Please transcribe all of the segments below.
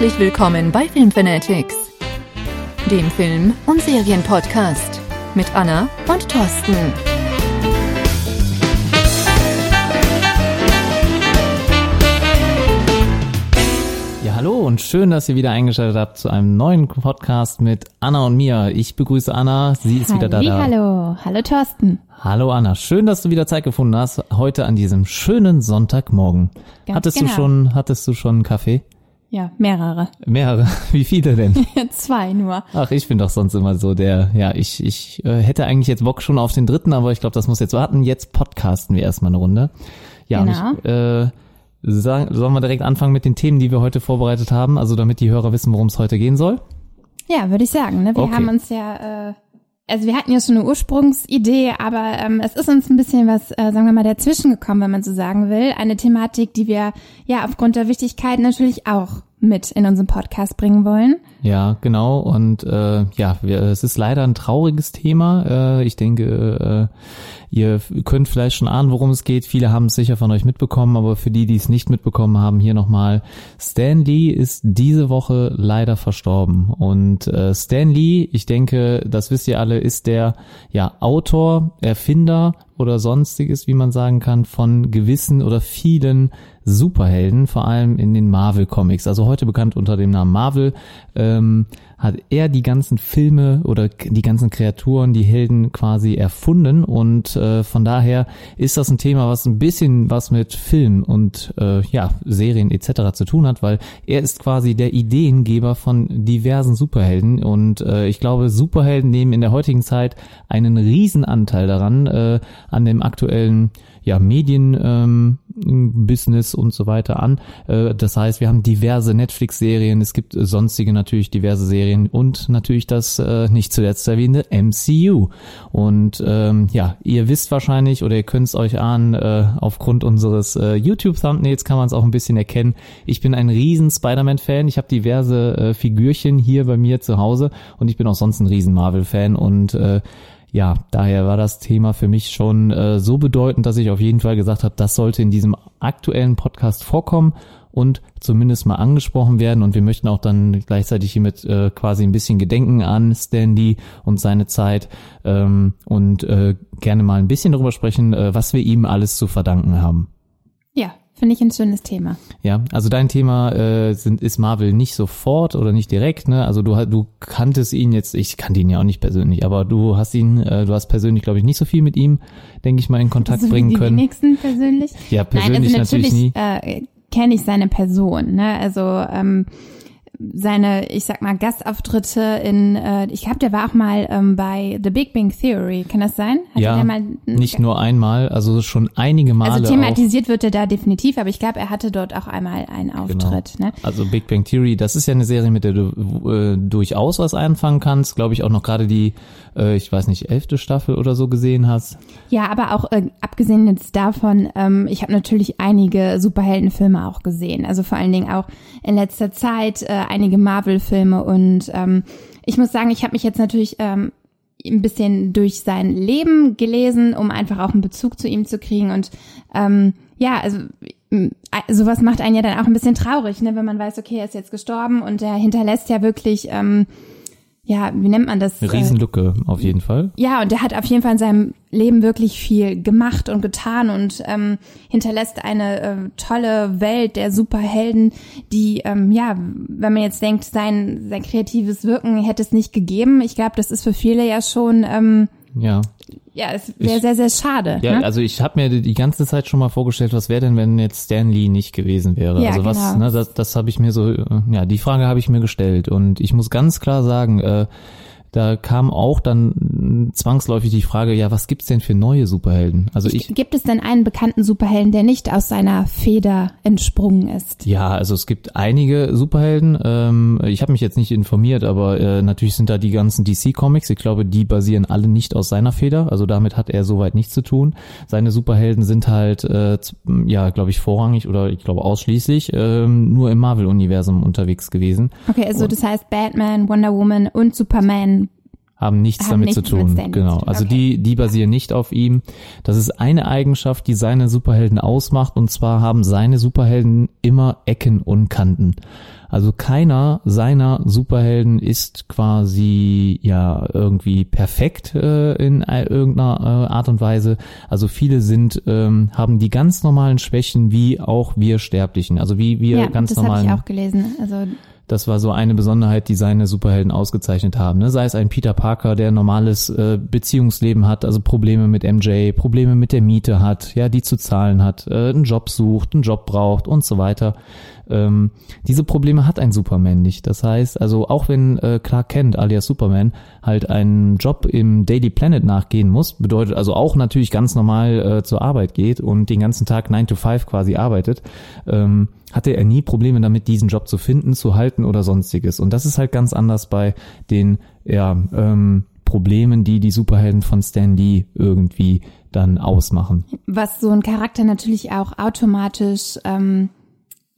Herzlich willkommen bei Filmfanatics, dem Film- und Serienpodcast mit Anna und Thorsten. Ja, hallo und schön, dass ihr wieder eingeschaltet habt zu einem neuen Podcast mit Anna und mir. Ich begrüße Anna, sie ist wieder da. da. Hallo, hallo Thorsten. Hallo Anna, schön, dass du wieder Zeit gefunden hast heute an diesem schönen Sonntagmorgen. Ganz hattest genau. du schon, hattest du schon einen Kaffee? Ja, mehrere. Mehrere. Wie viele denn? Zwei nur. Ach, ich bin doch sonst immer so der, ja, ich, ich äh, hätte eigentlich jetzt Bock schon auf den dritten, aber ich glaube, das muss jetzt warten. Jetzt podcasten wir erstmal eine Runde. Ja, Genau. und ich, äh, sagen, sollen wir direkt anfangen mit den Themen, die wir heute vorbereitet haben, also damit die Hörer wissen, worum es heute gehen soll? Ja, würde ich sagen. Ne? Wir Okay. haben uns ja, äh, also wir hatten ja schon eine Ursprungsidee, aber ähm, es ist uns ein bisschen was, äh, sagen wir mal, dazwischen gekommen, wenn man so sagen will. Eine Thematik, die wir ja aufgrund der Wichtigkeit natürlich auch mit in unseren Podcast bringen wollen. Ja, genau. Und äh, ja, wir, es ist leider ein trauriges Thema. Äh, ich denke, äh, ihr könnt vielleicht schon ahnen, worum es geht. Viele haben es sicher von euch mitbekommen, aber für die, die es nicht mitbekommen haben, hier nochmal. Stan Lee ist diese Woche leider verstorben. Und äh, Stan Lee, ich denke, das wisst ihr alle, ist der ja Autor, Erfinder oder sonstiges, wie man sagen kann, von gewissen oder vielen Superhelden, vor allem in den Marvel Comics. Also heute bekannt unter dem Namen Marvel, ähm, hat er die ganzen Filme oder die ganzen Kreaturen, die Helden quasi erfunden und äh, von daher ist das ein Thema, was ein bisschen was mit Film und äh, ja Serien etc. zu tun hat, weil er ist quasi der Ideengeber von diversen Superhelden und äh, ich glaube, Superhelden nehmen in der heutigen Zeit einen riesen Anteil daran äh, an dem aktuellen ja, Medien ähm, und so weiter an. Äh, das heißt, wir haben diverse Netflix-Serien, es gibt äh, sonstige natürlich diverse Serien und natürlich das äh, nicht zuletzt erwähnte MCU. Und ähm, ja, ihr wisst wahrscheinlich oder ihr könnt es euch ahnen, äh, aufgrund unseres äh, YouTube-Thumbnails kann man es auch ein bisschen erkennen. Ich bin ein riesen Spider-Man-Fan. Ich habe diverse äh, Figürchen hier bei mir zu Hause und ich bin auch sonst ein riesen Marvel-Fan und äh, ja, daher war das Thema für mich schon äh, so bedeutend, dass ich auf jeden Fall gesagt habe, das sollte in diesem aktuellen Podcast vorkommen und zumindest mal angesprochen werden. Und wir möchten auch dann gleichzeitig hiermit äh, quasi ein bisschen gedenken an Stan Lee und seine Zeit ähm, und äh, gerne mal ein bisschen darüber sprechen, äh, was wir ihm alles zu verdanken haben. Finde ich ein schönes Thema. Ja, also dein Thema äh, sind, ist Marvel nicht sofort oder nicht direkt, ne? Also du du kanntest ihn jetzt, ich kannte ihn ja auch nicht persönlich, aber du hast ihn, äh, du hast persönlich, glaube ich, nicht so viel mit ihm, denke ich mal, in Kontakt so wie bringen die können. wenigsten persönlich. Ja, persönlich Nein, also natürlich nie. Äh, kenne ich seine Person, ne? Also ähm, seine, ich sag mal, Gastauftritte in, äh, ich glaube, der war auch mal ähm, bei The Big Bang Theory. Kann das sein? Hatte Ja, mal, Nicht nur einmal, also schon einige Male Also auch. thematisiert wird er da definitiv, aber ich glaube, er hatte dort auch einmal einen Auftritt. Ne? Also Big Bang Theory, das ist ja eine Serie, mit der du äh, durchaus was einfangen kannst. Glaube ich auch noch gerade die, äh, ich weiß nicht, elfte Staffel oder so gesehen hast. Ja, aber auch äh, abgesehen jetzt davon, ähm, ich habe natürlich einige Superheldenfilme auch gesehen. Also vor allen Dingen auch in letzter Zeit äh, einige Marvel-Filme und ähm, ich muss sagen, ich habe mich jetzt natürlich ähm, ein bisschen durch sein Leben gelesen, um einfach auch einen Bezug zu ihm zu kriegen und ähm, ja, also m, sowas macht einen ja dann auch ein bisschen traurig, ne, wenn man weiß, okay, er ist jetzt gestorben und er hinterlässt ja wirklich, ähm, ja, wie nennt man das? Eine Äh, Riesenlücke auf jeden Fall. ja, und der hat auf jeden Fall in seinem Leben wirklich viel gemacht und getan und ähm, hinterlässt eine äh, tolle Welt der Superhelden, die, ähm, ja, wenn man jetzt denkt, sein, sein kreatives Wirken hätte es nicht gegeben. Ich glaube, das ist für viele ja schon, ähm, Ja. Ja, es wäre sehr, sehr schade. Ja, ne? also ich habe mir die- ganze Zeit schon mal vorgestellt, was wäre denn, wenn jetzt Stan Lee nicht gewesen wäre? Ja, also was, genau. ne, das, das habe ich mir so, äh, ja, die Frage habe ich mir gestellt und ich muss ganz klar sagen, äh, da kam auch dann zwangsläufig die Frage, ja, was gibt's denn für neue Superhelden? Also ich, Gibt es denn einen bekannten Superhelden, der nicht aus seiner Feder entsprungen ist? ja, also es gibt einige Superhelden. Ähm, ich habe mich jetzt nicht informiert, aber äh, natürlich sind da die ganzen DC-Comics. Ich glaube, die basieren alle nicht aus seiner Feder. Also damit hat er soweit nichts zu tun. Seine Superhelden sind halt, äh, ja, glaube ich, vorrangig oder ich glaube ausschließlich ähm, nur im Marvel-Universum unterwegs gewesen. Okay, also das heißt Batman, Wonder Woman und Superman haben nichts Haben damit nichts zu tun. Genau. zu tun, Also okay. die, die basieren nicht auf ihm. Das ist eine Eigenschaft, die seine Superhelden ausmacht. Und zwar haben seine Superhelden immer Ecken und Kanten. Also keiner seiner Superhelden ist quasi ja irgendwie perfekt äh, in irgendeiner äh, Art und Weise. Also viele sind ähm, haben die ganz normalen Schwächen wie auch wir Sterblichen. Also wie wir ja, ganz das normalen. habe ich auch gelesen. Also das war so eine Besonderheit, die seine Superhelden ausgezeichnet haben. Ne? Sei es ein Peter Parker, der normales äh, Beziehungsleben hat, also Probleme mit MJ, Probleme mit der Miete hat, ja, die zu zahlen hat, äh, einen Job sucht, einen Job braucht und so weiter. Ähm, diese Probleme hat ein Superman nicht. Das heißt, also auch wenn äh, Clark Kent alias Superman halt einen Job im Daily Planet nachgehen muss, bedeutet also auch natürlich ganz normal äh, zur Arbeit geht und den ganzen Tag 9 to 5 quasi arbeitet, ähm, hatte er nie Probleme damit, diesen Job zu finden, zu halten oder sonstiges. Und das ist halt ganz anders bei den ja, ähm, Problemen, die die Superhelden von Stan Lee irgendwie dann ausmachen. Was so ein Charakter natürlich auch automatisch, ähm,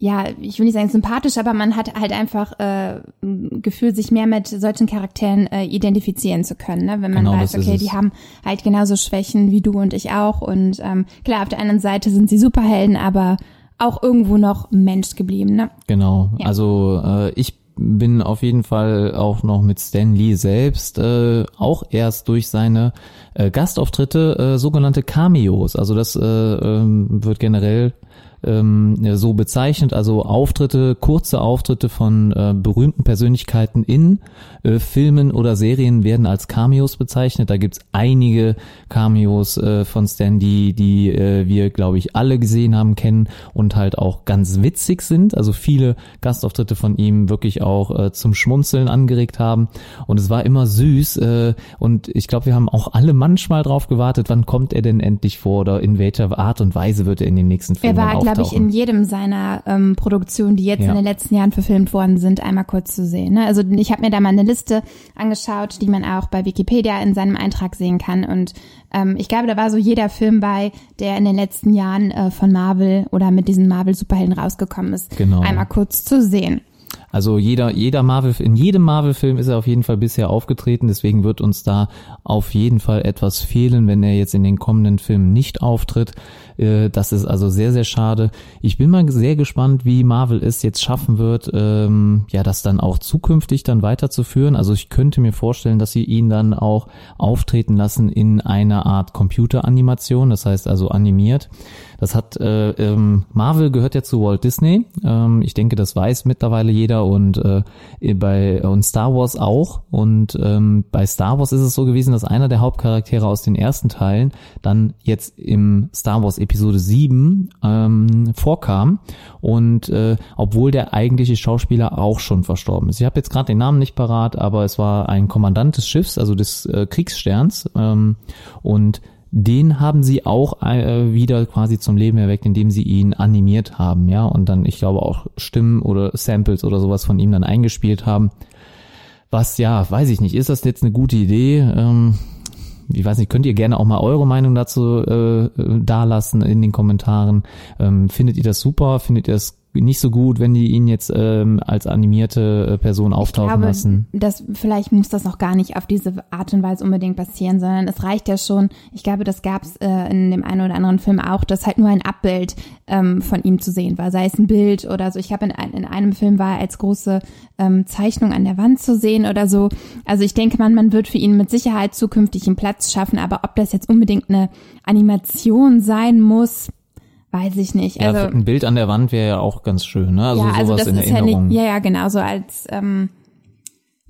ja, ich will nicht sagen sympathisch, aber man hat halt einfach äh, ein Gefühl, sich mehr mit solchen Charakteren äh, identifizieren zu können, ne? wenn man Genau, weiß, okay, die haben halt genauso Schwächen wie du und ich auch. Und ähm, klar, auf der anderen Seite sind sie Superhelden, aber auch irgendwo noch Mensch geblieben, ne? Genau. Ja. Also äh, ich bin auf jeden Fall auch noch mit Stan Lee selbst äh, auch erst durch seine äh, Gastauftritte äh, sogenannte Cameos. Also das äh, ähm, wird generell ähm, so bezeichnet, also Auftritte, kurze Auftritte von äh, berühmten Persönlichkeiten in äh, Filmen oder Serien werden als Cameos bezeichnet. Da gibt's einige Cameos äh, von Stan, die, die äh, wir, glaube ich, alle gesehen haben, kennen und halt auch ganz witzig sind. Also viele Gastauftritte von ihm wirklich auch äh, zum Schmunzeln angeregt haben. Und es war immer süß. Äh, und ich glaube, wir haben auch alle manchmal drauf gewartet, wann kommt er denn endlich vor oder in welcher Art und Weise wird er in den nächsten Er Filmen war, glaube ich, in jedem seiner ähm, Produktionen, die jetzt Ja. in den letzten Jahren verfilmt worden sind, einmal kurz zu sehen. Ne? Also ich habe mir da mal eine Liste angeschaut, die man auch bei Wikipedia in seinem Eintrag sehen kann. Und ähm, ich glaube, da war so jeder Film bei, der in den letzten Jahren äh, von Marvel oder mit diesen Marvel-Superhelden rausgekommen ist, Genau. einmal kurz zu sehen. Also jeder, jeder Marvel, in jedem Marvel-Film ist er auf jeden Fall bisher aufgetreten, deswegen wird uns da auf jeden Fall etwas fehlen, wenn er jetzt in den kommenden Filmen nicht auftritt. Äh, Das ist also sehr, sehr schade. Ich bin mal sehr gespannt, wie Marvel es jetzt schaffen wird, ähm, ja, das dann auch zukünftig dann weiterzuführen. Also ich könnte mir vorstellen, dass sie ihn dann auch auftreten lassen in einer Art Computeranimation, das heißt also animiert. Das hat äh, ähm, Marvel gehört ja zu Walt Disney. Ähm, ich denke, das weiß mittlerweile jeder und äh, bei und Star Wars auch. Und ähm, bei Star Wars ist es so gewesen, dass einer der Hauptcharaktere aus den ersten Teilen dann jetzt im Star Wars Episode 7 ähm, vorkam. Und äh, obwohl der eigentliche Schauspieler auch schon verstorben ist. Ich habe jetzt gerade den Namen nicht parat, aber es war ein Kommandant des Schiffs, also des äh, Kriegssterns. Ähm, und den haben sie auch äh, wieder quasi zum Leben erweckt, indem sie ihn animiert haben, ja, und dann, ich glaube, auch Stimmen oder Samples oder sowas von ihm dann eingespielt haben. Was, ja, weiß ich nicht, ist das jetzt eine gute Idee? Ähm, ich weiß nicht, könnt ihr gerne auch mal eure Meinung dazu äh, dalassen in den Kommentaren. Ähm, findet ihr das super? Findet ihr das nicht so gut, wenn die ihn jetzt ähm, als animierte äh, Person auftauchen ich glaube, lassen? Das, vielleicht muss das noch gar nicht auf diese Art und Weise unbedingt passieren, sondern es reicht ja schon, ich glaube, das gab es äh, in dem einen oder anderen Film auch, dass halt nur ein Abbild ähm, von ihm zu sehen war, sei es ein Bild oder so. Ich habe in, in einem Film war er als große ähm, Zeichnung an der Wand zu sehen oder so. Also ich denke, man, man wird für ihn mit Sicherheit zukünftig einen Platz schaffen, aber ob das jetzt unbedingt eine Animation sein muss, weiß ich nicht. Ja, Also, ein Bild an der Wand wäre ja auch ganz schön, ne? Also ja, also sowas das in ist ja Erinnerung. nicht, ja, ja, genau, so als, ähm,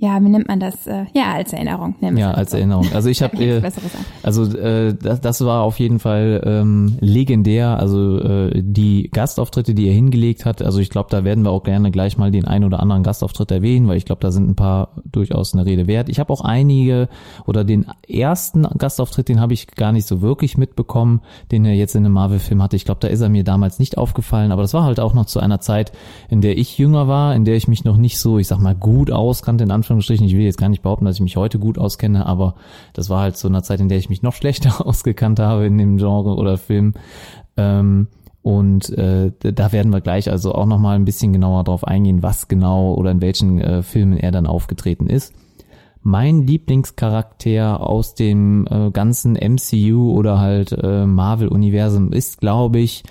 ja, wie nennt man das? Äh, ja, als Erinnerung. Ja, als so. Erinnerung. Also ich habe äh, also äh, das, das war auf jeden Fall ähm, legendär. Also äh, die Gastauftritte, die er hingelegt hat. Also ich glaube, da werden wir auch gerne gleich mal den ein oder anderen Gastauftritt erwähnen, weil ich glaube, da sind ein paar durchaus eine Rede wert. Ich habe auch einige oder den ersten Gastauftritt, den habe ich gar nicht so wirklich mitbekommen, den er jetzt in einem Marvel-Film hatte. Ich glaube, da ist er mir damals nicht aufgefallen. Aber das war halt auch noch zu einer Zeit, in der ich jünger war, in der ich mich noch nicht so, ich sag mal, gut auskannte in Anführungsstrichen. Ich will jetzt gar nicht behaupten, dass ich mich heute gut auskenne, aber das war halt so eine Zeit, in der ich mich noch schlechter ausgekannt habe in dem Genre oder Film. Ähm, und äh, da werden wir gleich also auch nochmal ein bisschen genauer drauf eingehen, was genau oder in welchen äh, Filmen er dann aufgetreten ist. Mein Lieblingscharakter aus dem äh, ganzen MCU oder halt äh, Marvel-Universum ist, glaube ich,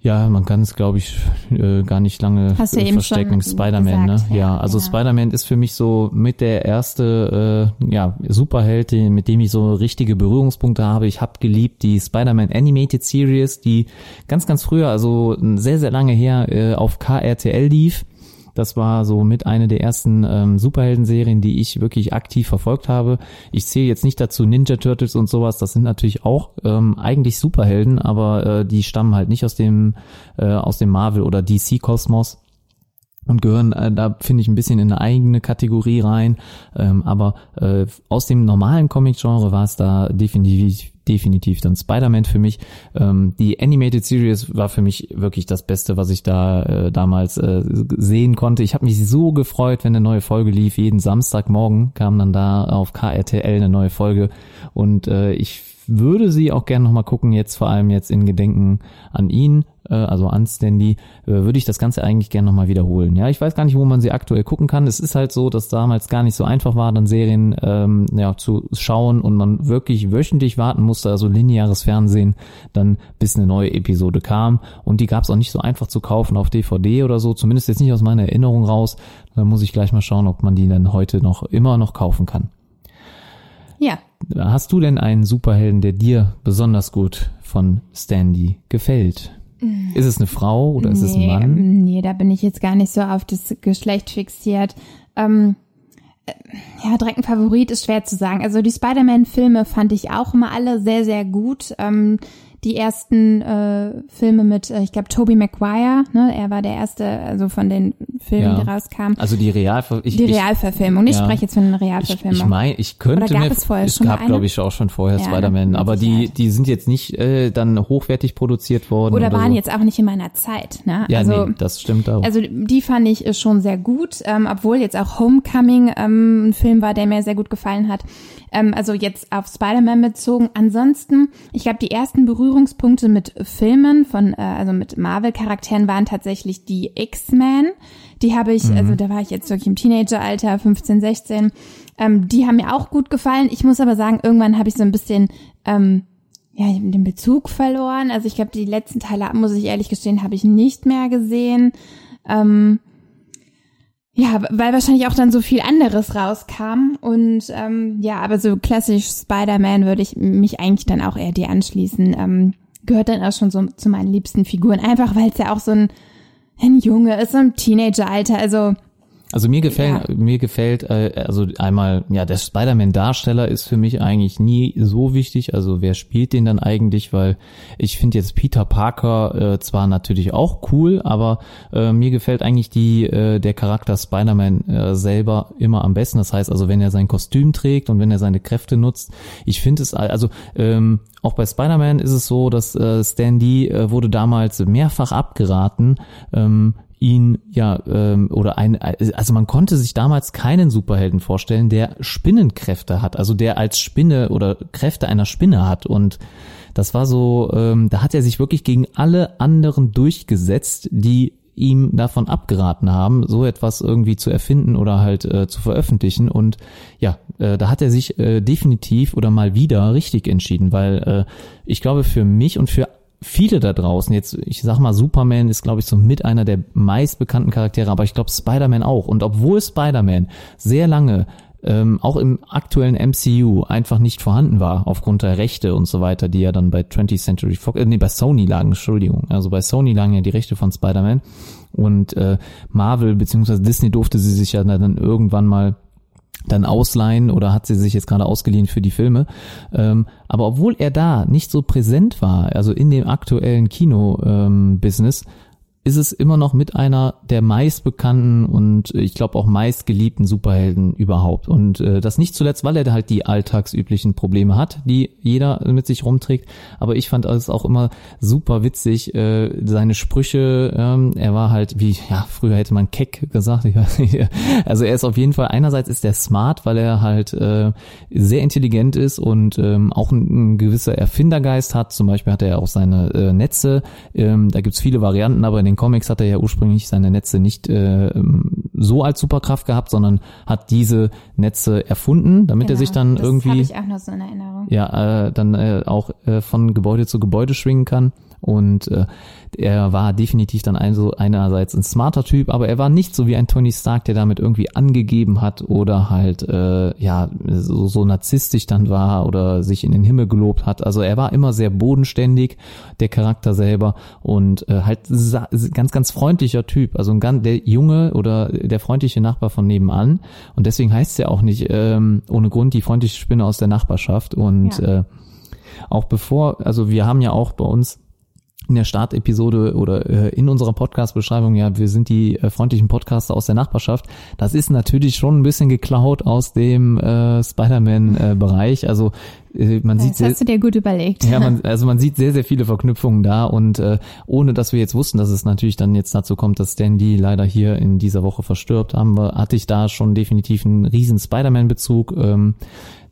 Ja, man kann es, glaube ich, äh, gar nicht lange Hast du äh, eben verstecken. Spider-Man, ne? Ja, ja, also genau. Spider-Man ist für mich so mit der erste äh, ja, Superheld, mit dem ich so richtige Berührungspunkte habe. Ich habe geliebt die Spider-Man Animated Series, die ganz, ganz früher, also sehr, sehr lange her, äh, auf KRTL lief. Das war so mit eine der ersten ähm, Superhelden-Serien, die ich wirklich aktiv verfolgt habe. Ich zähle jetzt nicht dazu Ninja Turtles und sowas. Das sind natürlich auch ähm, eigentlich Superhelden, aber äh, die stammen halt nicht aus dem äh, aus dem Marvel oder DC Kosmos und gehören äh, da finde ich ein bisschen in eine eigene Kategorie rein. Ähm, aber äh, aus dem normalen Comic-Genre war es da definitiv definitiv dann Spider-Man für mich. Ähm, die Animated Series war für mich wirklich das Beste, was ich da äh, damals äh, sehen konnte. Ich habe mich so gefreut, wenn eine neue Folge lief. Jeden Samstagmorgen kam dann da auf KRTL eine neue Folge und äh, ich würde sie auch gerne nochmal gucken, jetzt vor allem jetzt in Gedenken an ihn, äh, also an Stanley, äh, würde ich das Ganze eigentlich gerne nochmal wiederholen. Ja, ich weiß gar nicht, wo man sie aktuell gucken kann. Es ist halt so, dass damals gar nicht so einfach war, dann Serien ähm, ja, zu schauen und man wirklich wöchentlich warten musste, also lineares Fernsehen, dann bis eine neue Episode kam. Und die gab es auch nicht so einfach zu kaufen auf DVD oder so, zumindest jetzt nicht aus meiner Erinnerung raus. Da muss ich gleich mal schauen, ob man die dann heute noch immer noch kaufen kann. Ja, Hast du denn einen Superhelden, der dir besonders gut von Stanley gefällt? Ist es eine Frau oder ist es ein Mann? Nee, da bin ich jetzt gar nicht so auf das Geschlecht fixiert. Ähm, äh, ja, direkt ein Favorit ist schwer zu sagen. Also die Spider-Man-Filme fand ich auch immer alle sehr, sehr gut. Ähm, die ersten äh, Filme mit, äh, ich glaube, Tobey Maguire, ne? er war der erste, also von den Filmen, Ja. die rauskamen. Also die Real ich, Die ich, Realverfilmung. Ich ja. spreche jetzt von den ich, Realverfilmungen. ich meine, ich könnte Oder gab mir, es vorher es schon gab, glaube ich, auch schon vorher Ja, Spider-Man, aber die, die sind jetzt nicht äh, dann hochwertig produziert worden. oder Oder, waren so. jetzt auch nicht in meiner Zeit. Ne? Ja, also, nee, das stimmt auch. Also die fand ich äh, schon sehr gut, ähm, obwohl jetzt auch Homecoming ähm, ein Film war, der mir sehr gut gefallen hat. Ähm, also jetzt auf Spider-Man bezogen. Ansonsten, ich glaube, die ersten Berührungspunkte mit Filmen von, äh, also mit Marvel-Charakteren waren tatsächlich die X-Men. Die habe ich, also da war ich jetzt wirklich im Teenageralter, 15, 16. Ähm, die haben mir auch gut gefallen. Ich muss aber sagen, irgendwann habe ich so ein bisschen ähm, ja, den Bezug verloren. Also ich glaube, die letzten Teile, muss ich ehrlich gestehen, habe ich nicht mehr gesehen. Ähm, ja, weil wahrscheinlich auch dann so viel anderes rauskam. Und ähm, ja, aber so klassisch Spider-Man würde ich mich eigentlich dann auch eher dir anschließen. Ähm, gehört dann auch schon so zu meinen liebsten Figuren. Einfach weil es ja auch so ein, ein Junge ist, so ein Teenageralter. Also Also mir gefällt, mir gefällt, äh, also einmal, ja, der Spider-Man-Darsteller ist für mich eigentlich nie so wichtig. Also wer spielt den dann eigentlich? Weil ich finde jetzt Peter Parker äh, zwar natürlich auch cool, aber äh, mir gefällt eigentlich die äh, der Charakter Spider-Man äh, selber immer am besten. Das heißt also, wenn er sein Kostüm trägt und wenn er seine Kräfte nutzt, ich finde es also ähm, auch bei Spider-Man ist es so, dass äh, Stan Lee äh, wurde damals mehrfach abgeraten, ähm, ihn ja ähm, oder ein also man konnte sich damals keinen Superhelden vorstellen, der Spinnenkräfte hat, also der als Spinne oder Kräfte einer Spinne hat und das war so, ähm, da hat er sich wirklich gegen alle anderen durchgesetzt, die ihm davon abgeraten haben, so etwas irgendwie zu erfinden oder halt äh, zu veröffentlichen. Und ja, äh, da hat er sich äh, definitiv oder mal wieder richtig entschieden, weil äh, ich glaube für mich und für viele da draußen, jetzt, ich sag mal, Superman ist, glaube ich, so mit einer der meistbekannten Charaktere, aber ich glaube Spider-Man auch. Und obwohl Spider-Man sehr lange ähm, auch im aktuellen MCU einfach nicht vorhanden war, aufgrund der Rechte und so weiter, die ja dann bei 20th Century Fox, äh, nee, bei Sony lagen, Entschuldigung. Also bei Sony lagen ja die Rechte von Spider-Man und äh, Marvel bzw. Disney durfte sie sich ja dann irgendwann mal dann ausleihen oder hat sie sich jetzt gerade ausgeliehen für die Filme. Ähm, aber obwohl er da nicht so präsent war, also in dem aktuellen Kino-Business, ist es immer noch mit einer der meistbekannten und äh, ich glaube auch meistgeliebten Superhelden überhaupt. Und äh, das nicht zuletzt, weil er halt die alltagsüblichen Probleme hat, die jeder mit sich rumträgt. Aber ich fand es auch immer super witzig, äh, seine Sprüche. Ähm, er war halt, wie, ja, früher hätte man keck gesagt. Ich weiß nicht. Also er ist auf jeden Fall, einerseits ist er smart, weil er halt äh, sehr intelligent ist und ähm, auch ein, ein gewisser Erfindergeist hat. Zum Beispiel hat er auch seine äh, Netze. Ähm, da gibt's viele Varianten, aber den Comics hat er ja ursprünglich seine Netze nicht äh, so als Superkraft gehabt, sondern hat diese Netze erfunden, damit er sich dann Genau, das irgendwie ich auch noch so in Erinnerung. ja, äh, dann äh, auch äh, von Gebäude zu Gebäude schwingen kann. Und äh, er war definitiv dann ein, so einerseits ein smarter Typ, aber er war nicht so wie ein Tony Stark, der damit irgendwie angegeben hat oder halt äh, ja so, so narzisstisch dann war oder sich in den Himmel gelobt hat. Also er war immer sehr bodenständig, der Charakter selber und äh, halt ganz ganz freundlicher Typ, also ein ganz der junge oder der freundliche Nachbar von nebenan und deswegen heißt es ja auch nicht ähm, ohne Grund die freundliche Spinne aus der Nachbarschaft und ja. äh, auch bevor, also wir haben ja auch bei uns in der Startepisode oder äh, in unserer Podcast-Beschreibung, ja, wir sind die äh, freundlichen Podcaster aus der Nachbarschaft. Das ist natürlich schon ein bisschen geklaut aus dem äh, Spider-Man-Bereich. Äh, also äh, man das sieht sehr, hast du dir gut überlegt. Ja, man, also man sieht sehr, sehr viele Verknüpfungen da und äh, ohne dass wir jetzt wussten, dass es natürlich dann jetzt dazu kommt, dass Stan Lee leider hier in dieser Woche verstirbt, haben wir, hatte ich da schon definitiv einen riesen Spider-Man-Bezug. Ähm,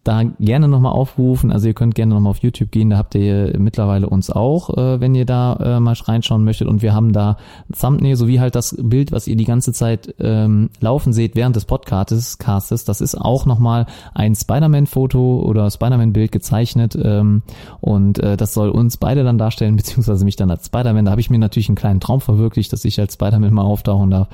da gerne nochmal aufrufen. Also ihr könnt gerne nochmal auf YouTube gehen, da habt ihr mittlerweile uns auch, äh, wenn ihr da äh, mal reinschauen möchtet. Und wir haben da Thumbnail, sowie halt das Bild, was ihr die ganze Zeit ähm, laufen seht während des Podcastes. Castes. Das ist auch nochmal ein Spider-Man-Foto oder Spider-Man-Bild gezeichnet. Ähm, und äh, das soll uns beide dann darstellen, beziehungsweise mich dann als Spider-Man. Da habe ich mir natürlich einen kleinen Traum verwirklicht, dass ich als Spider-Man mal auftauchen darf.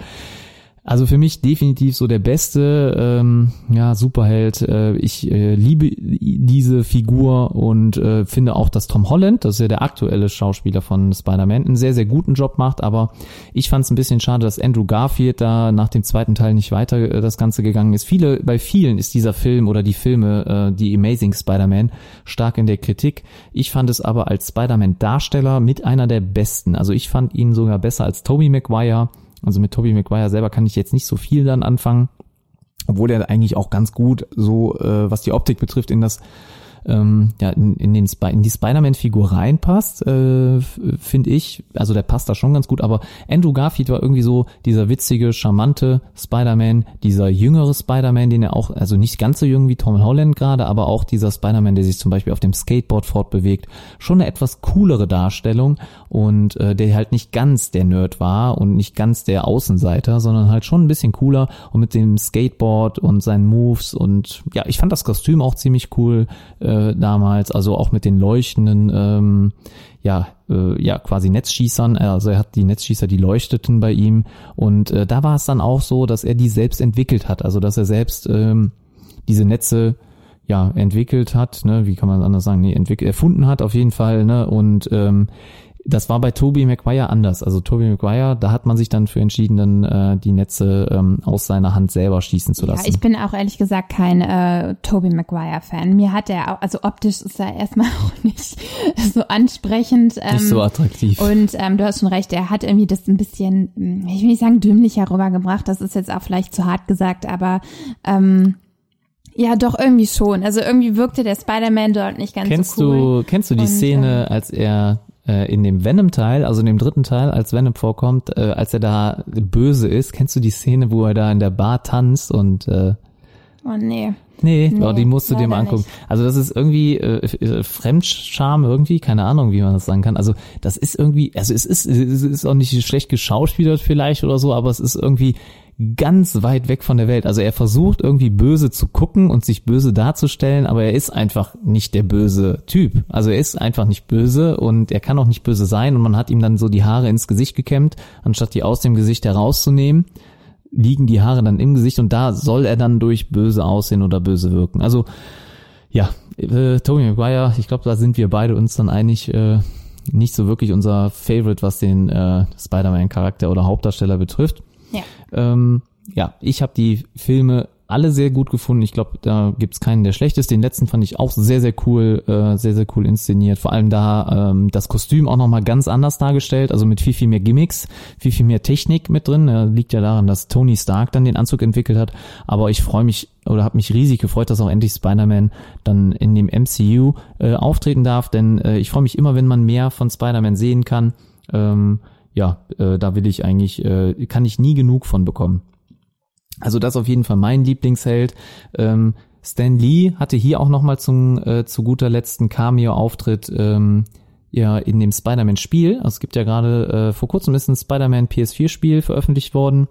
Also für mich definitiv so der beste ähm, ja, Superheld. Äh, ich äh, liebe diese Figur und äh, finde auch, dass Tom Holland, das ist ja der aktuelle Schauspieler von Spider-Man, einen sehr, sehr guten Job macht. Aber ich fand es ein bisschen schade, dass Andrew Garfield da nach dem zweiten Teil nicht weiter äh, das Ganze gegangen ist. Viele, bei vielen ist dieser Film oder die Filme, äh, die Amazing Spider-Man, stark in der Kritik. Ich fand es aber als Spider-Man-Darsteller mit einer der besten. Also ich fand ihn sogar besser als Tobey Maguire also mit Tobey Maguire selber kann ich jetzt nicht so viel dann anfangen, obwohl er eigentlich auch ganz gut so, äh, was die Optik betrifft, in das ähm, ja, in, in, den Sp in die Spider-Man-Figur reinpasst, äh, finde ich. Also der passt da schon ganz gut, aber Andrew Garfield war irgendwie so dieser witzige, charmante Spider-Man, dieser jüngere Spider-Man, den er auch, also nicht ganz so jung wie Tom Holland gerade, aber auch dieser Spider-Man, der sich zum Beispiel auf dem Skateboard fortbewegt. Schon eine etwas coolere Darstellung und äh, der halt nicht ganz der Nerd war und nicht ganz der Außenseiter, sondern halt schon ein bisschen cooler und mit dem Skateboard und seinen Moves und ja, ich fand das Kostüm auch ziemlich cool. Äh, äh, damals, also auch mit den leuchtenden, ähm, ja, äh, ja, quasi Netzschießern. Also er hat die Netzschießer, die leuchteten bei ihm. Und äh, da war es dann auch so, dass er die selbst entwickelt hat. Also dass er selbst ähm, diese Netze ja entwickelt hat, ne, wie kann man anders sagen, nee, entwickelt, erfunden hat auf jeden Fall, ne, und ähm, das war bei Toby Maguire anders. Also Toby Maguire, da hat man sich dann für entschieden, dann äh, die Netze ähm, aus seiner Hand selber schießen zu lassen. Ja, ich bin auch ehrlich gesagt kein äh, Toby Maguire-Fan. Mir hat er auch, also optisch ist er erstmal auch nicht so ansprechend. Ähm, nicht so attraktiv. Und ähm, du hast schon recht, er hat irgendwie das ein bisschen, hm, ich will nicht sagen dümmlicher rübergebracht, das ist jetzt auch vielleicht zu hart gesagt, aber ähm, ja, doch irgendwie schon. Also irgendwie wirkte der Spider-Man dort nicht ganz kennst so cool. Du, kennst du die Und, Szene, ähm, als er äh, in dem Venom-Teil, also in dem dritten Teil, als Venom vorkommt, äh, als er da böse ist, kennst du die Szene, wo er da in der Bar tanzt und äh, Oh nee. Nee, nee oh, die musst du dir mal angucken. Nicht. Also das ist irgendwie äh, Fremdscham irgendwie, keine Ahnung, wie man das sagen kann. Also das ist irgendwie, also es ist, es ist auch nicht schlecht geschauspielert vielleicht oder so, aber es ist irgendwie ganz weit weg von der Welt. Also er versucht irgendwie böse zu gucken und sich böse darzustellen, aber er ist einfach nicht der böse Typ. Also er ist einfach nicht böse und er kann auch nicht böse sein und man hat ihm dann so die Haare ins Gesicht gekämmt, anstatt die aus dem Gesicht herauszunehmen, liegen die Haare dann im Gesicht und da soll er dann durch böse aussehen oder böse wirken. Also ja, äh, Tobey Maguire, ich glaube, da sind wir beide uns dann einig, äh, nicht so wirklich unser Favorite, was den äh, Spider-Man-Charakter oder Hauptdarsteller betrifft. Ja. Ähm, ja, ich habe die Filme alle sehr gut gefunden. Ich glaube, da gibt's keinen, der schlecht ist. Den letzten fand ich auch sehr, sehr cool, äh, sehr, sehr cool inszeniert. Vor allem da ähm, das Kostüm auch nochmal ganz anders dargestellt, also mit viel, viel mehr Gimmicks, viel, viel mehr Technik mit drin. Äh, liegt ja daran, dass Tony Stark dann den Anzug entwickelt hat. Aber ich freue mich oder habe mich riesig gefreut, dass auch endlich Spider-Man dann in dem MCU äh, auftreten darf, denn äh, ich freue mich immer, wenn man mehr von Spider-Man sehen kann. Ähm, ja, äh, da will ich eigentlich, äh, kann ich nie genug von bekommen. Also das auf jeden Fall mein Lieblingsheld. Ähm, Stan Lee hatte hier auch nochmal zum äh, zu guter letzten Cameo-Auftritt ähm, ja in dem Spider-Man-Spiel. Also es gibt ja gerade äh, vor kurzem ist ein Spider-Man PS4-Spiel veröffentlicht worden.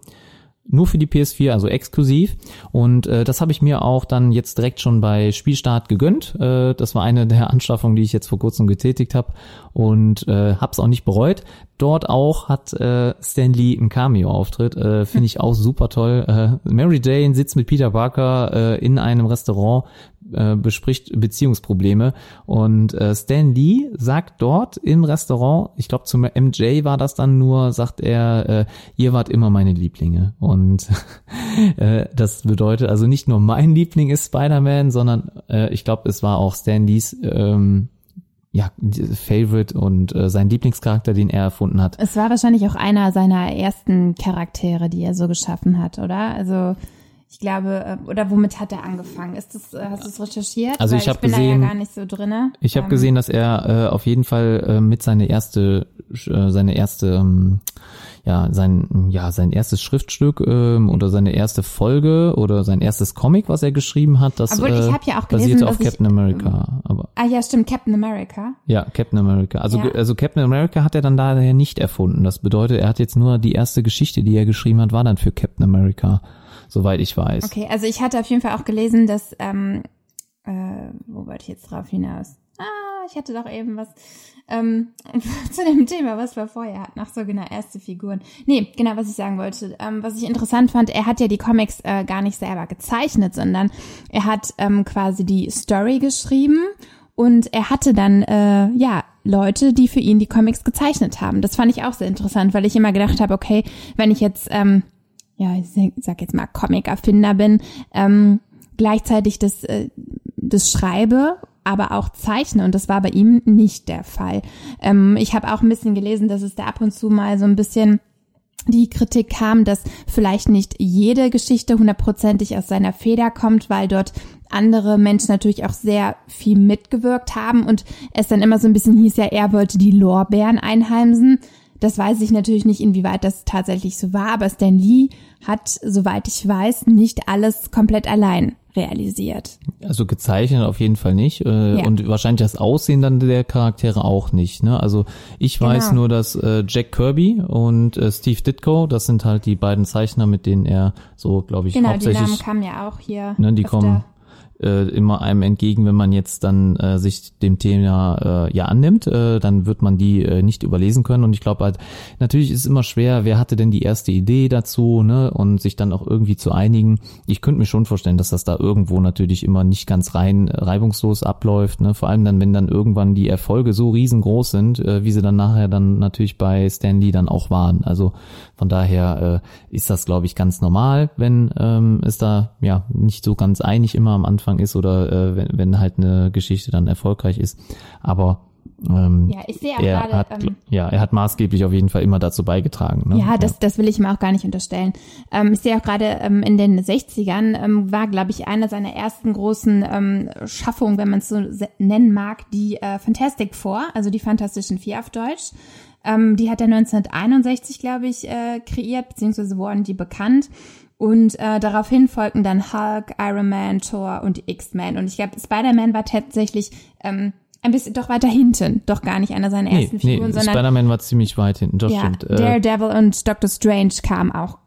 Nur für die PS4, also exklusiv. Und äh, das habe ich mir auch dann jetzt direkt schon bei Spielstart gegönnt. Äh, das war eine der Anschaffungen, die ich jetzt vor kurzem getätigt habe und äh, habe es auch nicht bereut. Dort auch hat äh, Stan Lee einen Cameo-Auftritt, äh, finde ich auch super toll. Äh, Mary Jane sitzt mit Peter Parker äh, in einem Restaurant, äh, bespricht Beziehungsprobleme und äh, Stan Lee sagt dort im Restaurant, ich glaube zum MJ war das dann nur, sagt er, äh, ihr wart immer meine Lieblinge und äh, das bedeutet also nicht nur mein Liebling ist Spider-Man, sondern äh, ich glaube es war auch Stan Lees ähm, ja, Favorite und äh, sein Lieblingscharakter, den er erfunden hat. Es war wahrscheinlich auch einer seiner ersten Charaktere, die er so geschaffen hat, oder? Also ich glaube, äh, oder womit hat er angefangen? Ist das, äh, hast du es recherchiert? Also Weil ich habe bin gesehen, da ja gar nicht so ich habe Ähm, gesehen, dass er äh, auf jeden Fall äh, mit seine erste, äh, seine erste, ähm, ja, sein, ja, sein erstes Schriftstück ähm, oder seine erste Folge oder sein erstes Comic, was er geschrieben hat, das Obwohl, ich äh, hab ja auch gelesen, basierte auf dass ich- Captain America. Aber Ah ja, stimmt, Captain America. ja, Captain America. Also, Ja. also Captain America hat er dann daher nicht erfunden. Das bedeutet, er hat jetzt nur die erste Geschichte, die er geschrieben hat, war dann für Captain America, soweit ich weiß. Okay, also ich hatte auf jeden Fall auch gelesen, dass, ähm, äh, wo wollte ich jetzt drauf hinaus? Ah, ich hatte doch eben was ähm, zu dem Thema, was wir vorher hatten. Ach so, genau, erste Figuren. Nee, genau, was ich sagen wollte. Ähm, was ich interessant fand, er hat ja die Comics äh, gar nicht selber gezeichnet, sondern er hat ähm, quasi die Story geschrieben und er hatte dann, äh, ja, Leute, die für ihn die Comics gezeichnet haben. Das fand ich auch sehr interessant, weil ich immer gedacht habe, okay, wenn ich jetzt, ähm, ja, ich sag- jetzt mal Comic-Erfinder bin, ähm, gleichzeitig das, äh, das schreibe, aber auch zeichne und das war bei ihm nicht der Fall. Ähm, ich habe auch ein bisschen gelesen, dass es da ab und zu mal so ein bisschen die Kritik kam, dass vielleicht nicht jede Geschichte hundertprozentig aus seiner Feder kommt, weil dort andere Menschen natürlich auch sehr viel mitgewirkt haben und es dann immer so ein bisschen hieß ja, er wollte die Lorbeeren einheimsen. Das weiß ich natürlich nicht, inwieweit das tatsächlich so war, aber Stan Lee hat, soweit ich weiß, nicht alles komplett allein realisiert. Also gezeichnet auf jeden Fall nicht äh, Ja. und wahrscheinlich das Aussehen dann der Charaktere auch nicht. Ne? Also ich weiß Genau. nur, dass äh, Jack Kirby und äh, Steve Ditko, das sind halt die beiden Zeichner, mit denen er so, glaube ich, Genau, die hauptsächlich Namen kamen ja auch hier. Ne, die öfter. kommen äh, immer einem entgegen, wenn man jetzt dann äh, sich dem Thema äh, ja annimmt, äh, dann wird man die äh, nicht überlesen können. Und ich glaube halt, natürlich ist es immer schwer, wer hatte denn die erste Idee dazu, ne? Und sich dann auch irgendwie zu einigen. Ich könnte mir schon vorstellen, dass das da irgendwo natürlich immer nicht ganz rein äh, reibungslos abläuft, ne? Vor allem dann, wenn dann irgendwann die Erfolge so riesengroß sind, äh, wie sie dann nachher dann natürlich bei Stan Lee dann auch waren. Also von daher äh, ist das, glaube ich, ganz normal, wenn ähm, es da ja nicht so ganz einig immer am Anfang ist oder äh, wenn, wenn halt eine Geschichte dann erfolgreich ist. Aber ähm, Ja, ich sehe auch er gerade, hat, ähm, ja, er hat maßgeblich auf jeden Fall immer dazu beigetragen. Ne? Ja, das, das will ich ihm auch gar nicht unterstellen. Ähm, ich sehe auch gerade ähm, in den 60ern ähm, war, glaube ich, eine seiner ersten großen ähm, Schaffungen, wenn man es so nennen mag, die äh, Fantastic Four, also die Fantastischen Vier auf Deutsch. Ähm, die hat er 1961, glaube ich, äh, kreiert, beziehungsweise wurden die bekannt. Und äh, daraufhin folgten dann Hulk, Iron Man, Thor und die X-Men. Und ich glaube, Spider-Man war tatsächlich ähm, ein bisschen doch weiter hinten, doch gar nicht einer seiner nee, ersten nee, Figuren, sondern Spider-Man war ziemlich weit hinten, das ja, stimmt. Äh, Daredevil und Doctor Strange kamen auch,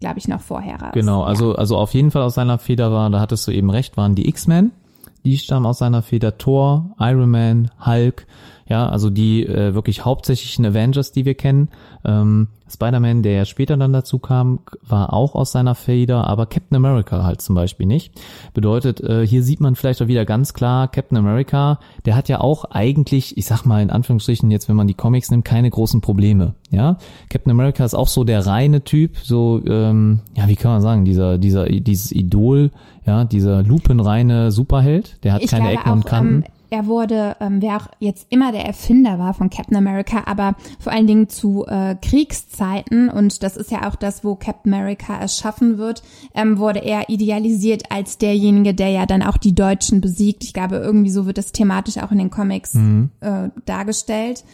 glaube ich, noch vorher raus. Genau, also, also auf jeden Fall aus seiner Feder war, da hattest du eben recht, waren die X-Men, die stammen aus seiner Feder Thor, Iron Man, Hulk, ja, also die äh, wirklich hauptsächlichen Avengers, die wir kennen. Ähm, Spider-Man, der ja später dann dazu kam, war auch aus seiner Feder, aber Captain America halt zum Beispiel nicht. Bedeutet, äh, hier sieht man vielleicht auch wieder ganz klar, Captain America, der hat ja auch eigentlich, ich sag mal in Anführungsstrichen jetzt, wenn man die Comics nimmt, keine großen Probleme. Ja, Captain America ist auch so der reine Typ, so ähm, ja, wie kann man sagen, dieser dieser dieses Idol, ja, dieser lupenreine Superheld, der hat ich keine Ecken auch, und Kanten. Ähm, er wurde, ähm, wer auch jetzt immer der Erfinder war von Captain America, aber vor allen Dingen zu äh, Kriegszeiten, und das ist ja auch das, wo Captain America erschaffen wird, ähm, wurde er idealisiert als derjenige, der ja dann auch die Deutschen besiegt. Ich glaube, irgendwie so wird das thematisch auch in den Comics Mhm. äh, dargestellt.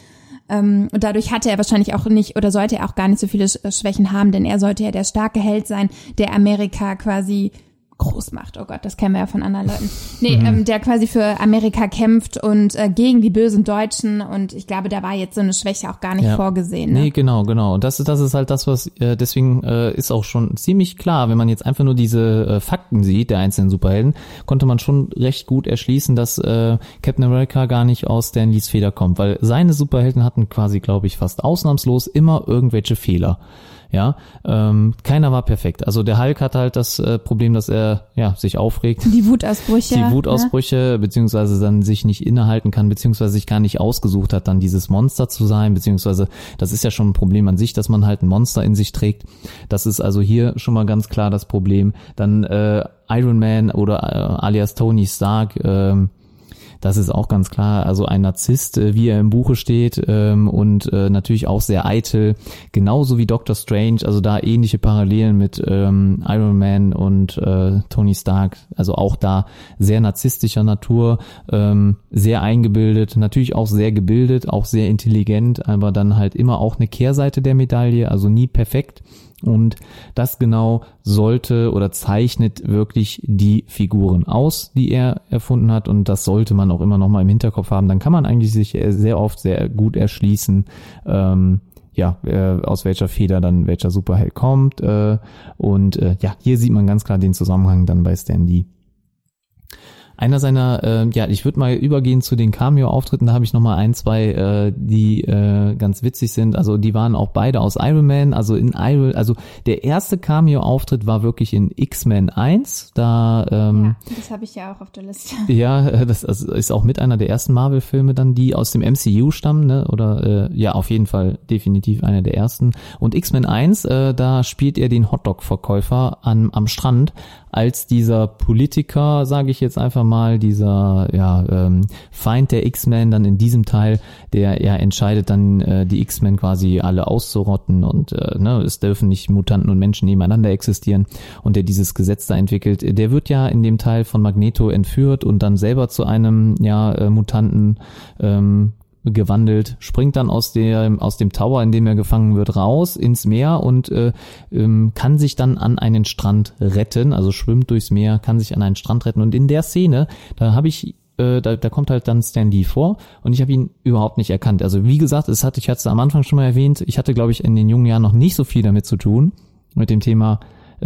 Ähm, und dadurch hatte er wahrscheinlich auch nicht oder sollte er auch gar nicht so viele Sch- Schwächen haben, denn er sollte ja der starke Held sein, der Amerika quasi groß macht. Oh Gott, das kennen wir ja von anderen Leuten. Nee, mhm. ähm, der quasi für Amerika kämpft und äh, gegen die bösen Deutschen und ich glaube, da war jetzt so eine Schwäche auch gar nicht ja. vorgesehen. Ne? Nee, genau, genau. Und das ist, das ist halt das, was äh, deswegen äh, ist auch schon ziemlich klar, wenn man jetzt einfach nur diese äh, Fakten sieht, der einzelnen Superhelden, konnte man schon recht gut erschließen, dass äh, Captain America gar nicht aus Stan Lees Feder kommt, weil seine Superhelden hatten quasi, glaube ich, fast ausnahmslos immer irgendwelche Fehler. Ja, ähm, keiner war perfekt. Also der Hulk hat halt das äh, Problem, dass er ja sich aufregt. Die Wutausbrüche. Die Wutausbrüche, ne? beziehungsweise dann sich nicht innehalten kann, beziehungsweise sich gar nicht ausgesucht hat, dann dieses Monster zu sein, beziehungsweise das ist ja schon ein Problem an sich, dass man halt ein Monster in sich trägt. Das ist also hier schon mal ganz klar das Problem. Dann äh, Iron Man oder äh, alias Tony Stark. Äh, das ist auch ganz klar. Also ein Narzisst, äh, wie er im Buche steht ähm, und äh, natürlich auch sehr eitel, genauso wie Doctor Strange. Also da ähnliche Parallelen mit ähm, Iron Man und äh, Tony Stark. Also auch da sehr narzisstischer Natur, ähm, sehr eingebildet, natürlich auch sehr gebildet, auch sehr intelligent, aber dann halt immer auch eine Kehrseite der Medaille, also nie perfekt. Und das genau sollte oder zeichnet wirklich die Figuren aus, die er erfunden hat. Und das sollte man auch immer noch mal im Hinterkopf haben. Dann kann man eigentlich sich sehr oft sehr gut erschließen, ähm, ja, äh, aus welcher Feder dann welcher Superheld kommt. Äh, und äh, ja, hier sieht man ganz klar den Zusammenhang dann bei Stan Lee. Einer seiner, äh, ja, ich würde mal übergehen zu den Cameo-Auftritten, da habe ich nochmal ein, zwei, äh, die äh, ganz witzig sind. Also die waren auch beide aus Iron Man, also in Iron, also der erste Cameo-Auftritt war wirklich in X-Men 1. Da, ähm, ja, das habe ich ja auch auf der Liste. Ja, das ist auch mit einer der ersten Marvel-Filme dann, die aus dem MCU stammen, ne? Oder äh, ja, auf jeden Fall definitiv einer der ersten. Und X-Men 1, äh, da spielt er den Hotdog-Verkäufer am, am Strand als dieser Politiker, sage ich jetzt einfach mal, dieser ja, ähm, Feind der X-Men dann in diesem Teil, der ja entscheidet dann äh, die X-Men quasi alle auszurotten und äh, ne, es dürfen nicht Mutanten und Menschen nebeneinander existieren und der dieses Gesetz da entwickelt, der wird ja in dem Teil von Magneto entführt und dann selber zu einem ja äh, Mutanten ähm, gewandelt, springt dann aus der aus dem Tower, in dem er gefangen wird, raus ins Meer und äh, ähm, kann sich dann an einen Strand retten, also schwimmt durchs Meer, kann sich an einen Strand retten und in der Szene, da habe ich äh, da, da kommt halt dann Stan Lee vor und ich habe ihn überhaupt nicht erkannt. Also wie gesagt, es hatte ich hatte es am Anfang schon mal erwähnt, ich hatte glaube ich in den jungen Jahren noch nicht so viel damit zu tun mit dem Thema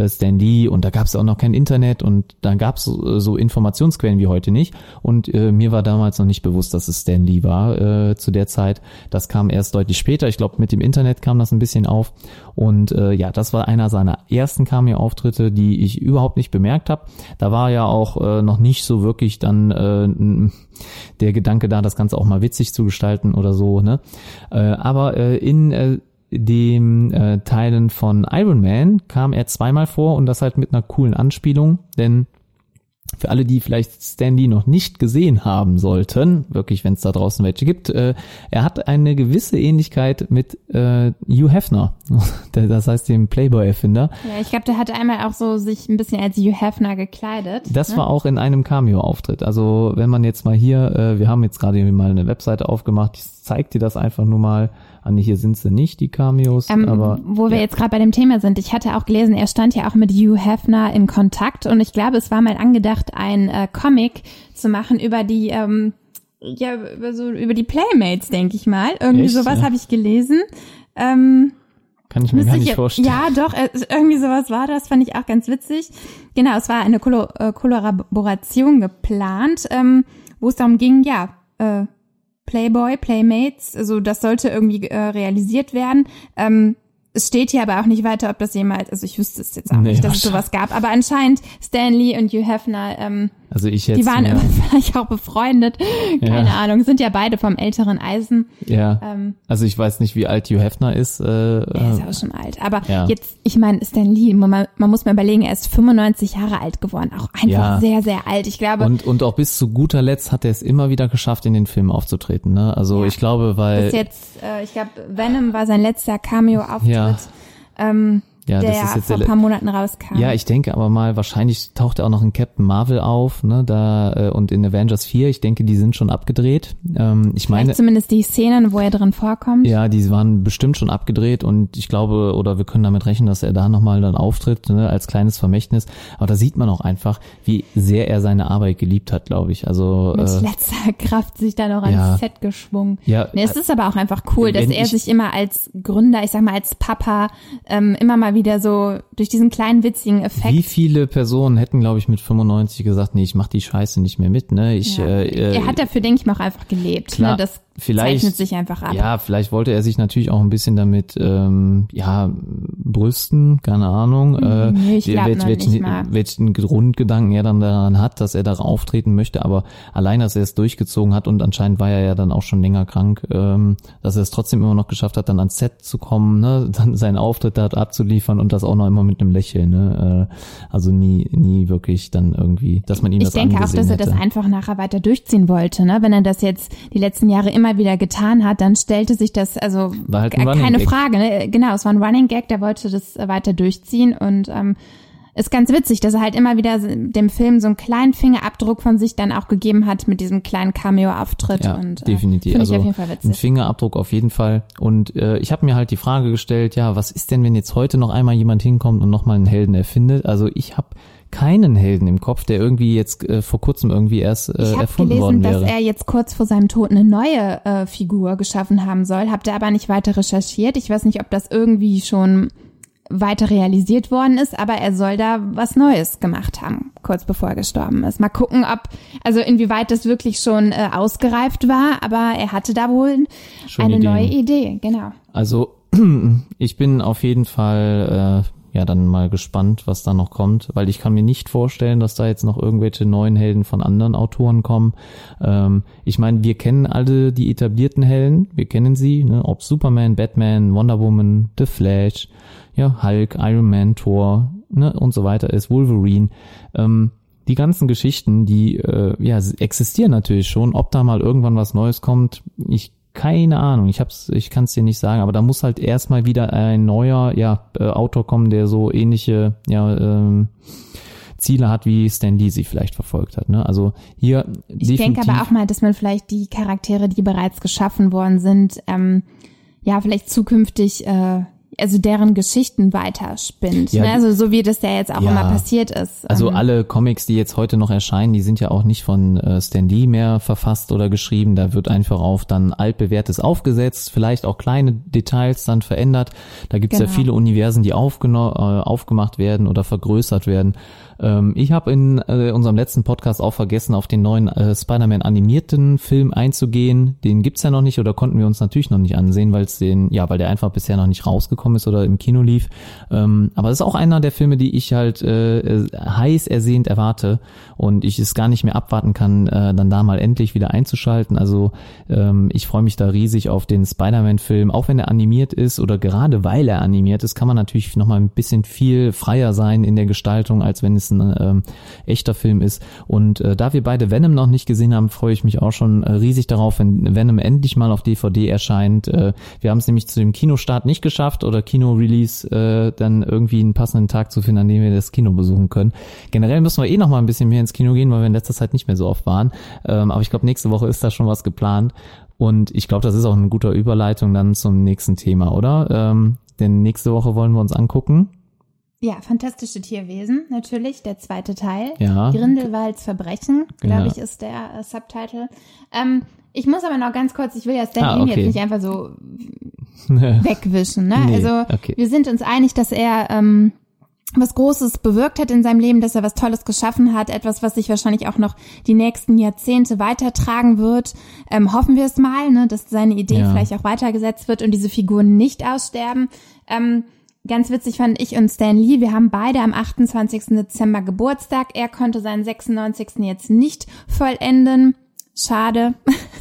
Stan Lee und da gab es auch noch kein Internet und da gab es so, so, Informationsquellen wie heute nicht und äh, mir war damals noch nicht bewusst, dass es Stan Lee war äh, zu der Zeit. Das kam erst deutlich später. Ich glaube, mit dem Internet kam das ein bisschen auf und äh, ja, das war einer seiner ersten Cameo-Auftritte, die ich überhaupt nicht bemerkt habe. Da war ja auch äh, noch nicht so wirklich dann äh, der Gedanke da, das Ganze auch mal witzig zu gestalten oder so. Ne? Äh, aber äh, in äh, dem äh, Teilen von Iron Man kam er zweimal vor und das halt mit einer coolen Anspielung, denn für alle, die vielleicht Stan Lee noch nicht gesehen haben sollten, wirklich, wenn es da draußen welche gibt, äh, er hat eine gewisse Ähnlichkeit mit äh, Hugh Hefner, das heißt dem Playboy-Erfinder. Ja, ich glaube, der hatte einmal auch so sich ein bisschen als Hugh Hefner gekleidet. Das ne? war auch in einem Cameo-Auftritt. Also wenn man jetzt mal hier, äh, wir haben jetzt gerade mal eine Webseite aufgemacht, ich zeig dir das einfach nur mal Ah, nee, hier sind sie nicht, die Cameos. Ähm, aber, wo wir ja. jetzt gerade bei dem Thema sind, ich hatte auch gelesen, er stand ja auch mit Hugh Hefner in Kontakt und ich glaube, es war mal angedacht, ein äh, Comic zu machen über die, ähm, ja, über so über die Playmates, denke ich mal. Irgendwie Echt? sowas ja. habe ich gelesen. Ähm, kann ich mir gar nicht vorstellen. Ja, doch, äh, irgendwie sowas war das, fand ich auch ganz witzig. Genau, es war eine äh, Kollaboration geplant, ähm, wo es darum ging, ja, äh, Playboy, Playmates, also das sollte irgendwie äh, realisiert werden. Ähm, es steht hier aber auch nicht weiter, ob das jemals, also ich wüsste es jetzt auch nee, nicht, dass es sowas gab, aber anscheinend Stanley und Hugh Hefner ähm, also ich jetzt Die waren vielleicht auch befreundet. Keine ja. Ahnung. Sind ja beide vom älteren Eisen. Ja. Ähm, also ich weiß nicht, wie alt Hugh Hefner ist. Äh, er ist auch schon alt. Aber ja. jetzt, ich meine, Stan Lee, man, man, muss mal überlegen, er ist 95 Jahre alt geworden. Auch einfach ja. sehr, sehr alt. Ich glaube. Und, und auch bis zu guter Letzt hat er es immer wieder geschafft, in den Filmen aufzutreten. Ne? Also ich glaube, weil. Bis jetzt, äh, ich glaube, Venom war sein letzter Cameo-Auftritt. Ja. Ähm, ja, der das ist jetzt vor ein paar Monaten rauskam. ja, ich denke aber mal, wahrscheinlich taucht er auch noch in Captain Marvel auf, ne, da äh, und in Avengers 4. Ich denke, die sind schon abgedreht. Ähm, ich meine, Vielleicht zumindest die Szenen, wo er drin vorkommt. ja, die waren bestimmt schon abgedreht und ich glaube, oder wir können damit rechnen, dass er da nochmal dann auftritt, ne, als kleines Vermächtnis. Aber da sieht man auch einfach, wie sehr er seine Arbeit geliebt hat, glaube ich. Also Mit äh, letzter Kraft sich dann auch ja. ans Set geschwungen. Ja, Nee, es ist aber auch einfach cool, dass er ich- sich immer als Gründer, ich sag mal als Papa, ähm, immer mal wieder so durch diesen kleinen witzigen Effekt. Wie viele Personen hätten, glaube ich, mit 95 gesagt, nee, ich mach die Scheiße nicht mehr mit, ne? Ich, ja. äh, äh, er hat dafür, denke ich mal, auch einfach gelebt. klar, ne? Das vielleicht- zeichnet sich einfach ab. Ja, vielleicht wollte er sich natürlich auch ein bisschen damit, ähm, ja, brüsten, keine Ahnung, äh, nee, ich glaub wel- noch welchen, welchen Grundgedanken er dann daran hat, dass er da auftreten möchte, aber allein, dass er es durchgezogen hat und anscheinend war er ja dann auch schon länger krank, ähm, dass er es trotzdem immer noch geschafft hat, dann ans Set zu kommen, ne, dann seinen Auftritt dort abzuliefern und das auch noch immer mit einem Lächeln, ne, äh, also nie, nie wirklich dann irgendwie, dass man ihm Ich das denke auch, dass er hätte. das einfach nachher weiter durchziehen wollte. Ne? Wenn er das jetzt die letzten Jahre immer wieder getan hat, dann stellte sich das, also War halt ein Running keine. Frage. Ne? Genau, es war ein Running Gag, der wollte das äh, weiter durchziehen und ähm, ist ganz witzig, dass er halt immer wieder dem Film so einen kleinen Fingerabdruck von sich dann auch gegeben hat mit diesem kleinen Cameo-Auftritt. Ja, und, äh, definitiv. Also ich auf jeden Fall ein witzig. Fingerabdruck auf jeden Fall. Und äh, ich habe mir halt die Frage gestellt, ja, was ist denn, wenn jetzt heute noch einmal jemand hinkommt und nochmal einen Helden erfindet? Also ich habe keinen Helden im Kopf, der irgendwie jetzt äh, vor kurzem irgendwie erst äh, Ich habe erfunden gelesen, worden dass wäre. er jetzt kurz vor seinem Tod eine neue äh, Figur geschaffen haben soll. Habt ihr aber nicht weiter recherchiert. Ich weiß nicht, ob das irgendwie schon weiter realisiert worden ist, aber er soll da was Neues gemacht haben, kurz bevor er gestorben ist. Mal gucken, ob, also inwieweit das wirklich schon äh, ausgereift war, aber er hatte da wohl Schon eine Ideen. neue Idee, genau. Also ich bin auf jeden Fall äh, ja dann mal gespannt, was da noch kommt, weil ich kann mir nicht vorstellen, dass da jetzt noch irgendwelche neuen Helden von anderen Autoren kommen. Ähm, ich meine, wir kennen alle die etablierten Helden, wir kennen sie, ne? ob Superman, Batman, Wonder Woman, The Flash, ja Hulk, Iron Man, Thor ne? und so weiter ist, Wolverine. Ähm, die ganzen Geschichten, die äh, ja existieren natürlich schon. Ob da mal irgendwann was Neues kommt, ich keine Ahnung. Ich hab's, ich kann es dir nicht sagen. Aber da muss halt erstmal wieder ein neuer ja äh, Autor kommen, der so ähnliche ja ähm, Ziele hat, wie Stan Lee sie vielleicht verfolgt hat. Ne? Also hier Ich denke aber auch mal, dass man vielleicht die Charaktere, die bereits geschaffen worden sind, ähm, ja, vielleicht zukünftig, äh, also deren Geschichten weiterspinnt. Ja, ne? Also so wie das ja jetzt auch ja. immer passiert ist. Also Ähm, alle Comics, die jetzt heute noch erscheinen, die sind ja auch nicht von äh, Stan Lee mehr verfasst oder geschrieben. Da wird einfach auf dann altbewährtes aufgesetzt, vielleicht auch kleine Details dann verändert. Da gibt's ja Genau. viele Universen, die aufgeno- äh, aufgemacht werden oder vergrößert werden. Ähm, ich habe in äh, unserem letzten Podcast auch vergessen, auf den neuen äh, Spider-Man animierten Film einzugehen. Den gibt's ja noch nicht oder konnten wir uns natürlich noch nicht ansehen, weil es den, ja, weil der einfach bisher noch nicht rausgekommen ist oder im Kino lief. Ähm, aber es ist auch einer der Filme, die ich halt äh, äh, heiß ersehnt erwarte und ich es gar nicht mehr abwarten kann, äh, dann da mal endlich wieder einzuschalten. Also ähm, ich freue mich da riesig auf den Spider-Man-Film, auch wenn er animiert ist oder gerade weil er animiert ist, kann man natürlich noch mal ein bisschen viel freier sein in der Gestaltung, als wenn es ein ähm, echter Film ist. Und äh, da wir beide Venom noch nicht gesehen haben, freue ich mich auch schon äh, riesig darauf, wenn Venom endlich mal auf DVD erscheint. Äh, wir haben es nämlich zu dem Kinostart nicht geschafft oder Kino-Release äh, dann irgendwie einen passenden Tag zu finden, an dem wir das Kino besuchen können. Generell müssen wir eh noch mal ein bisschen mehr ins Kino gehen, weil wir in letzter Zeit nicht mehr so oft waren. Ähm, aber ich glaube, nächste Woche ist da schon was geplant. Und ich glaube, das ist auch eine gute Überleitung dann zum nächsten Thema, oder? Ähm, denn nächste Woche wollen wir uns angucken. Ja, fantastische Tierwesen, natürlich, der zweite Teil. Ja. Grindelwalds Verbrechen, glaube Ja. ich, ist der äh, Subtitle. Ähm, ich muss aber noch ganz kurz, ich will ja Stan Ah, okay. jetzt nicht einfach so wegwischen. Ne? Nee, also okay. wir sind uns einig, dass er ähm, was Großes bewirkt hat in seinem Leben, dass er was Tolles geschaffen hat, etwas, was sich wahrscheinlich auch noch die nächsten Jahrzehnte weitertragen wird. Ähm, hoffen wir es mal, ne, dass seine Idee Ja. vielleicht auch weitergesetzt wird und diese Figuren nicht aussterben. Ähm, ganz witzig fand ich und Stan Lee, wir haben beide am 28. Dezember Geburtstag. Er konnte seinen 96. jetzt nicht vollenden. Schade.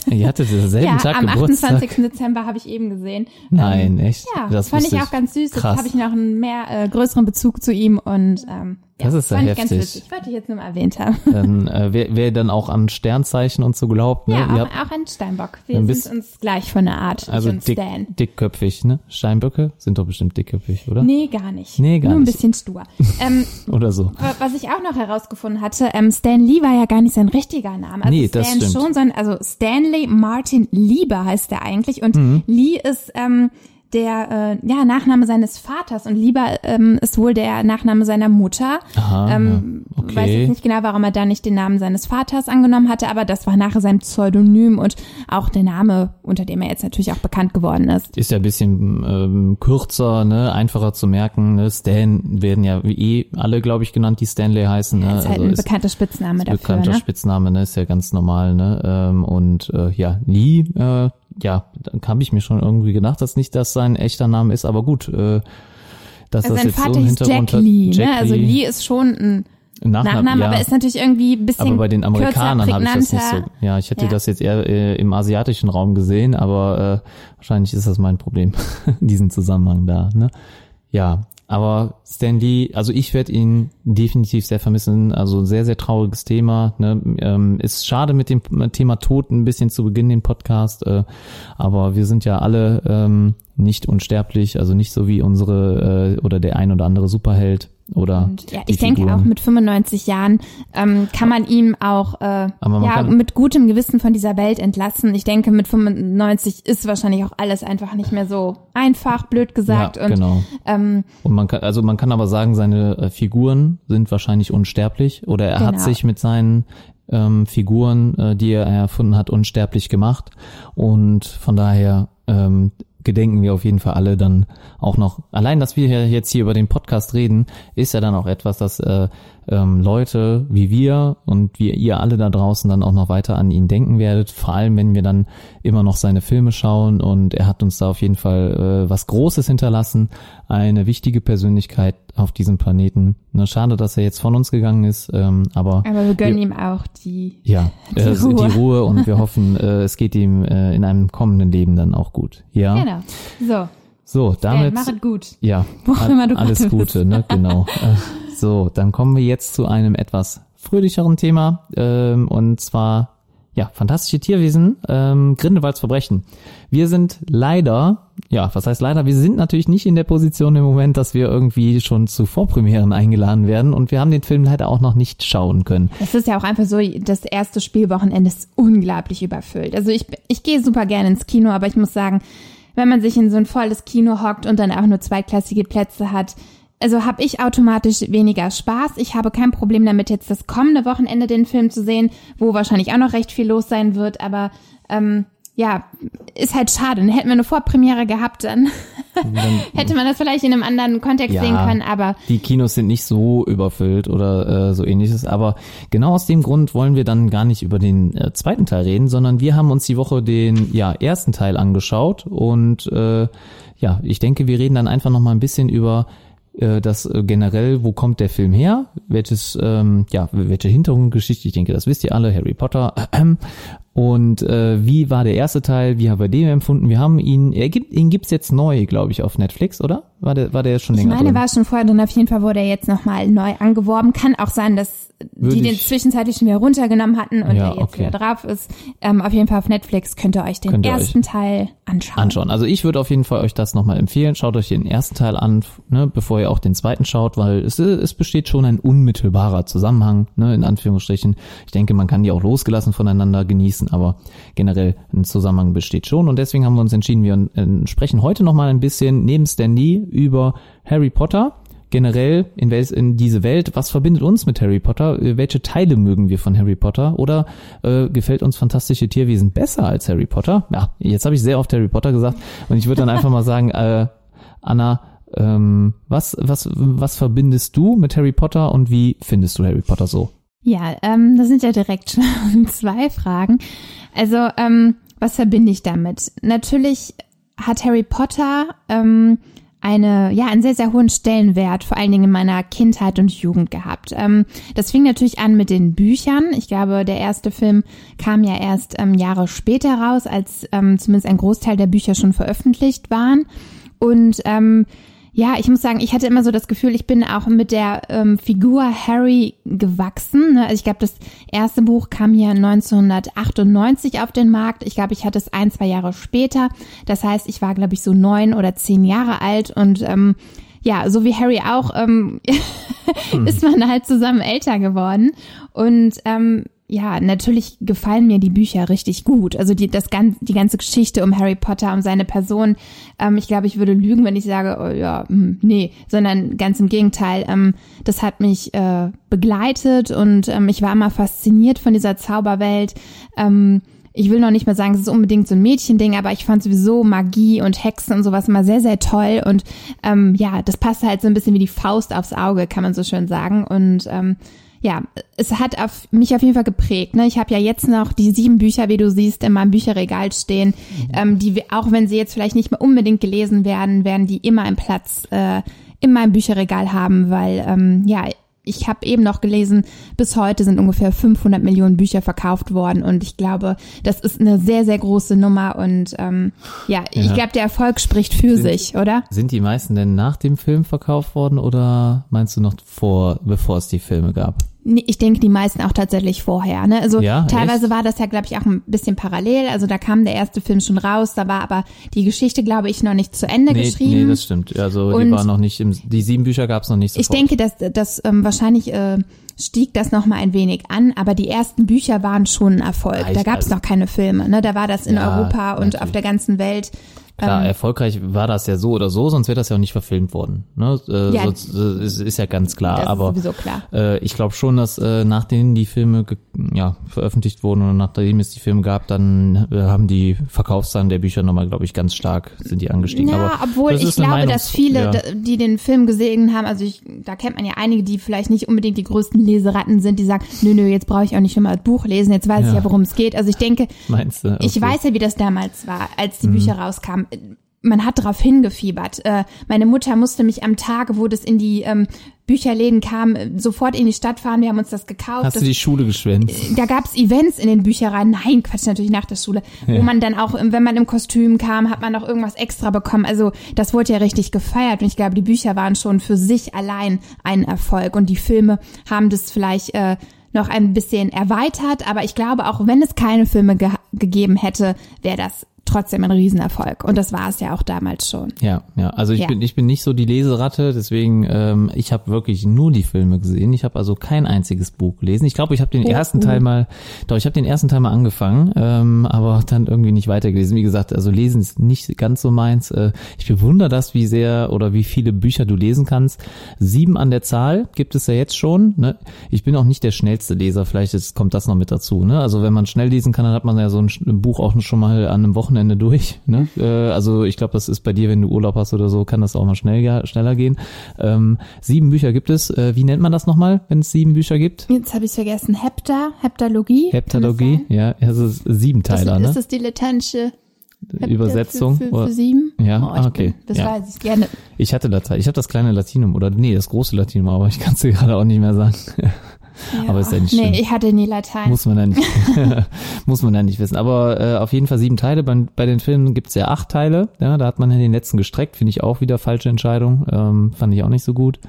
Ihr hattet denselben ja, Tag am Geburtstag. 28. Dezember habe ich eben gesehen. Nein, Ähm, echt? Ja, Das fand ich auch ganz süß. Krass. Jetzt habe ich noch einen mehr äh, größeren Bezug zu ihm und ähm, Das ist ja fand ich ganz heftig. witzig. Wollte ich jetzt nur mal erwähnt haben. Dann, äh, wer, wer dann auch an Sternzeichen und so glaubt, ne? Ja, Ihr auch, habt, auch ein Steinbock. Wir sind bist- uns gleich von der Art. also dick, dickköpfig, ne? Steinböcke sind doch bestimmt dickköpfig, oder? Nee, gar nicht. Nee, gar Nur ein nicht. bisschen stur. ähm, Oder so. was ich auch noch herausgefunden hatte, ähm, Stan Lee war ja gar nicht sein richtiger Name. Also Nee, das Stan stimmt. schon, sondern also Stanley Martin Lieber heißt er eigentlich und Mhm. Lee ist ähm, der äh, ja, Nachname seines Vaters und Lieber ähm, ist wohl der Nachname seiner Mutter. Aha, ähm, ja. Okay. Weiß jetzt nicht genau, warum er da nicht den Namen seines Vaters angenommen hatte, aber das war nachher sein Pseudonym und auch der Name, unter dem er jetzt natürlich auch bekannt geworden ist. Ist ja ein bisschen ähm, kürzer, ne, einfacher zu merken. Ne? Stan werden ja eh alle, glaube ich, genannt, die Stanley heißen. Ne? Das ist halt ein bekannter Spitzname dafür. bekannter Ne? Spitzname, ne, ist ja ganz normal, ne? Ähm, und äh, ja, Lee, äh, ja, dann habe ich mir schon irgendwie gedacht, dass nicht das sein echter Name ist, aber gut, äh, dass Also das sein jetzt so Vater im hieß Hintergrund Jack hat. Lee, Jack ne? Also Lee ist schon ein Nachname, Nachname, ja. aber ist natürlich irgendwie ein bisschen aber bei den Amerikanern habe ich das nicht so. Ja, ich hätte Ja. das jetzt eher äh, im asiatischen Raum gesehen, aber äh, wahrscheinlich ist das mein Problem, diesen Zusammenhang da. Ne? Ja, aber Stan Lee, also ich werde ihn definitiv sehr vermissen. Also sehr, sehr trauriges Thema. Ne? Ähm, ist schade mit dem Thema Tod ein bisschen zu Beginn den Podcast, äh, aber wir sind ja alle ähm, nicht unsterblich, also nicht so wie unsere äh, oder der ein oder andere Superheld oder Und ja, ich denke auch mit 95 Jahren ähm, kann man ihm auch äh, ja, mit gutem Gewissen von dieser Welt entlassen. Ich denke, mit 95 ist wahrscheinlich auch alles einfach nicht mehr so einfach, blöd gesagt. ja, und genau. ähm, Und man kann, also man kann aber sagen, seine äh, Figuren sind wahrscheinlich unsterblich oder er hat Genau. sich mit seinen ähm, Figuren, äh, die er erfunden hat, unsterblich gemacht. Und von daher ähm, gedenken wir auf jeden Fall alle dann auch noch. Allein, dass wir jetzt hier über den Podcast reden, ist ja dann auch etwas, dass äh, ähm, Leute wie wir und wie ihr alle da draußen dann auch noch weiter an ihn denken werdet. Vor allem, wenn wir dann immer noch seine Filme schauen und er hat uns da auf jeden Fall äh, was Großes hinterlassen, eine wichtige Persönlichkeit auf diesem Planeten. Ne, schade, dass er jetzt von uns gegangen ist, ähm, aber aber wir gönnen ihm auch die ja, Die äh, Ruhe. die Ruhe und wir hoffen, äh, es geht ihm äh, in einem kommenden Leben dann auch gut. Ja, Genau. So, so damit mach es gut. ja, Wo immer du alles Gute, bist. ne? Genau. So, dann kommen wir jetzt zu einem etwas fröhlicheren Thema ähm, und zwar ja fantastische Tierwesen, ähm, Grindelwalds Verbrechen. Wir sind leider, ja, was heißt leider? Wir sind natürlich nicht in der Position im Moment, dass wir irgendwie schon zu Vorpremieren eingeladen werden und wir haben den Film leider auch noch nicht schauen können. Es ist ja auch einfach so, das erste Spielwochenende ist unglaublich überfüllt. Also ich, ich gehe super gerne ins Kino, aber ich muss sagen, wenn man sich in so ein volles Kino hockt und dann auch nur zweiklassige Plätze hat, also habe ich automatisch weniger Spaß. Ich habe kein Problem damit, jetzt das kommende Wochenende den Film zu sehen, wo wahrscheinlich auch noch recht viel los sein wird, aber ähm, ja, ist halt schade. Dann hätten wir eine Vorpremiere gehabt, dann hätte man das vielleicht in einem anderen Kontext Ja. sehen können, aber Die Kinos sind nicht so überfüllt oder äh, so ähnliches, aber genau aus dem Grund wollen wir dann gar nicht über den äh, zweiten Teil reden, sondern wir haben uns die Woche den ja ersten Teil angeschaut und äh, ja, ich denke, wir reden dann einfach noch mal ein bisschen über das äh, generell, wo kommt der Film her, welches ähm, ja welche Hintergrundgeschichte, ich denke, das wisst ihr alle, Harry Potter und äh, wie war der erste Teil, wie haben wir den empfunden? Wir haben ihn, er gibt, ihn gibt's jetzt neu, glaube ich, auf Netflix, oder? War der, war der schon Ich länger meine, drin? war schon vorher drin. Auf jeden Fall wurde er jetzt nochmal neu angeworben. Kann auch sein, dass Würde die den ich- zwischenzeitlich schon wieder runtergenommen hatten und Ja, er jetzt okay. wieder drauf ist. Ähm, auf jeden Fall auf Netflix könnt ihr euch den Könnt ersten Teil anschauen. anschauen. Also ich würde auf jeden Fall euch das nochmal empfehlen. Schaut euch den ersten Teil an, ne, bevor ihr auch den zweiten schaut, weil es, es besteht schon ein unmittelbarer Zusammenhang, ne, in Anführungsstrichen. Ich denke, man kann die auch losgelassen voneinander genießen, aber generell ein Zusammenhang besteht schon und deswegen haben wir uns entschieden, wir äh, sprechen heute nochmal ein bisschen neben Stan Lee über Harry Potter. Generell in, wel in diese Welt, was verbindet uns mit Harry Potter? Äh, Welche Teile mögen wir von Harry Potter? Oder äh, gefällt uns fantastische Tierwesen besser als Harry Potter? Ja, jetzt habe ich sehr oft Harry Potter gesagt und ich würde dann einfach mal sagen, äh, Anna, ähm, was, was, was verbindest du mit Harry Potter und wie findest du Harry Potter so? Ja, ähm, das sind ja direkt schon zwei Fragen. Also, ähm, was verbinde ich damit? Natürlich hat Harry Potter ähm, eine, ja, einen sehr, sehr hohen Stellenwert, vor allen Dingen in meiner Kindheit und Jugend gehabt. Ähm, das fing natürlich an mit den Büchern. Ich glaube, der erste Film kam ja erst ähm, Jahre später raus, als ähm, zumindest ein Großteil der Bücher schon veröffentlicht waren. Und ähm, ja, ich muss sagen, ich hatte immer so das Gefühl, ich bin auch mit der ähm, Figur Harry gewachsen. Ne? Also ich glaube, das erste Buch kam hier 1998 auf den Markt. Ich glaube, ich hatte es ein, zwei Jahre später. Das heißt, ich war, glaube ich, so neun oder zehn Jahre alt und ähm, ja, so wie Harry auch, ähm, hm. ist man halt zusammen älter geworden. Und ähm, ja, natürlich gefallen mir die Bücher richtig gut. Also die, das ganz, die ganze Geschichte um Harry Potter, um seine Person. Ähm, ich glaube, ich würde lügen, wenn ich sage, oh ja, hm, nee, sondern ganz im Gegenteil. Ähm, das hat mich äh, begleitet und ähm, ich war immer fasziniert von dieser Zauberwelt. Ähm, ich will noch nicht mal sagen, es ist unbedingt so ein Mädchending, aber ich fand sowieso Magie und Hexen und sowas immer sehr, sehr toll. Und ähm, ja, das passt halt so ein bisschen wie die Faust aufs Auge, kann man so schön sagen. Und ähm, ja, es hat auf mich auf jeden Fall geprägt. Ne? Ich habe ja jetzt noch die sieben Bücher, wie du siehst, in meinem Bücherregal stehen, mhm. ähm, die auch wenn sie jetzt vielleicht nicht mehr unbedingt gelesen werden, werden die immer einen Platz äh, in meinem Bücherregal haben, weil ähm, ja ich habe eben noch gelesen, bis heute sind ungefähr 500 Millionen Bücher verkauft worden und ich glaube, das ist eine sehr, sehr große Nummer und ähm, ja, ja. ich glaube, der Erfolg spricht für sind, sich, oder? Sind die meisten denn nach dem Film verkauft worden oder meinst du noch vor, bevor es die Filme gab? Ich denke, die meisten auch tatsächlich vorher. Ne? Also ja, teilweise echt? war das ja, glaube ich, auch ein bisschen parallel. Also da kam der erste Film schon raus, da war aber die Geschichte, glaube ich, noch nicht zu Ende nee, geschrieben. Nee, das stimmt. Also Und die war noch nicht im, die sieben Bücher gab es noch nicht sofort. Ich denke, dass das ähm, wahrscheinlich äh, stieg das noch mal ein wenig an, aber die ersten Bücher waren schon ein Erfolg. da gab es also, noch keine Filme. Ne? Da war das in ja, Europa und natürlich. auf der ganzen Welt Klar, ähm, erfolgreich war das ja so oder so, sonst wäre das ja auch nicht verfilmt worden. Ne? Äh, ja, sonst, äh, ist, ist ja ganz klar. Aber klar. Äh, ich glaube schon, dass äh, nachdem die Filme ja, veröffentlicht wurden und nachdem es die Filme gab, dann äh, haben die Verkaufszahlen der Bücher nochmal, glaube ich, ganz stark sind die angestiegen. Ja, aber obwohl ich glaube, Meinungs dass viele, ja. die den Film gesehen haben, also ich, da kennt man ja einige, die vielleicht nicht unbedingt die größten Leseratten sind, die sagen, nö, nö, jetzt brauche ich auch nicht nochmal das Buch lesen, jetzt weiß ja. ich ja, worum es geht. Also ich denke, Meinst du? Okay. ich weiß ja, wie das damals war, als die mhm. Bücher rauskamen man hat darauf hingefiebert. Äh, meine Mutter musste mich am Tag, wo das in die ähm, Bücherläden kam, sofort in die Stadt fahren. Wir haben uns das gekauft. Hast das, du die Schule geschwänzt? Äh, da gab's Events in den Büchereien. Nein, Quatsch, natürlich nach der Schule. Ja. Wo man dann auch, wenn man im Kostüm kam, hat man noch irgendwas extra bekommen. Also das wurde ja richtig gefeiert. Und ich glaube, die Bücher waren schon für sich allein ein Erfolg. Und die Filme haben das vielleicht äh, noch ein bisschen erweitert. Aber ich glaube, auch wenn es keine Filme ge gegeben hätte, wäre das trotzdem ein Riesenerfolg. Und das war es ja auch damals schon. Ja, ja. Also ich ja. bin ich bin nicht so die Leseratte, deswegen ähm, ich habe wirklich nur die Filme gesehen. Ich habe also kein einziges Buch gelesen. Ich glaube, ich habe den oh, ersten Teil mal, doch ich habe den ersten Teil mal angefangen, ähm, aber dann irgendwie nicht weitergelesen. Wie gesagt, also lesen ist nicht ganz so meins. Äh, ich bewundere das, wie sehr oder wie viele Bücher du lesen kannst. Sieben an der Zahl gibt es ja jetzt schon. Ne? Ich bin auch nicht der schnellste Leser. Vielleicht ist, kommt das noch mit dazu. Ne? Also wenn man schnell lesen kann, dann hat man ja so ein Buch auch schon mal an einem Wochenende Wochenende durch. Ne? Äh, also ich glaube, das ist bei dir, wenn du Urlaub hast oder so, kann das auch mal schnell, schneller gehen. Ähm, sieben Bücher gibt es. Äh, wie nennt man das nochmal, wenn es sieben Bücher gibt? Jetzt habe ich vergessen. Hepta, Heptalogie. Heptalogie, ja, also sieben Teiler. Das, ne? Ist das dilettantische Übersetzung? Für, für, für sieben? Ja, oh, ah, okay. Bin, das ja. weiß ich gerne. Ich hatte Latein. Ich habe das kleine Latinum oder nee, das große Latinum, aber ich kann es dir gerade auch nicht mehr sagen. Ja, aber ist ja nicht schlimm. Nee, ich hatte nie Latein. Muss man ja nicht, muss man ja nicht wissen. Aber äh, auf jeden Fall sieben Teile. Bei, bei den Filmen gibt's ja acht Teile. Ja, da hat man ja den letzten gestreckt. Finde ich auch wieder falsche Entscheidung. Ähm, fand ich auch nicht so gut.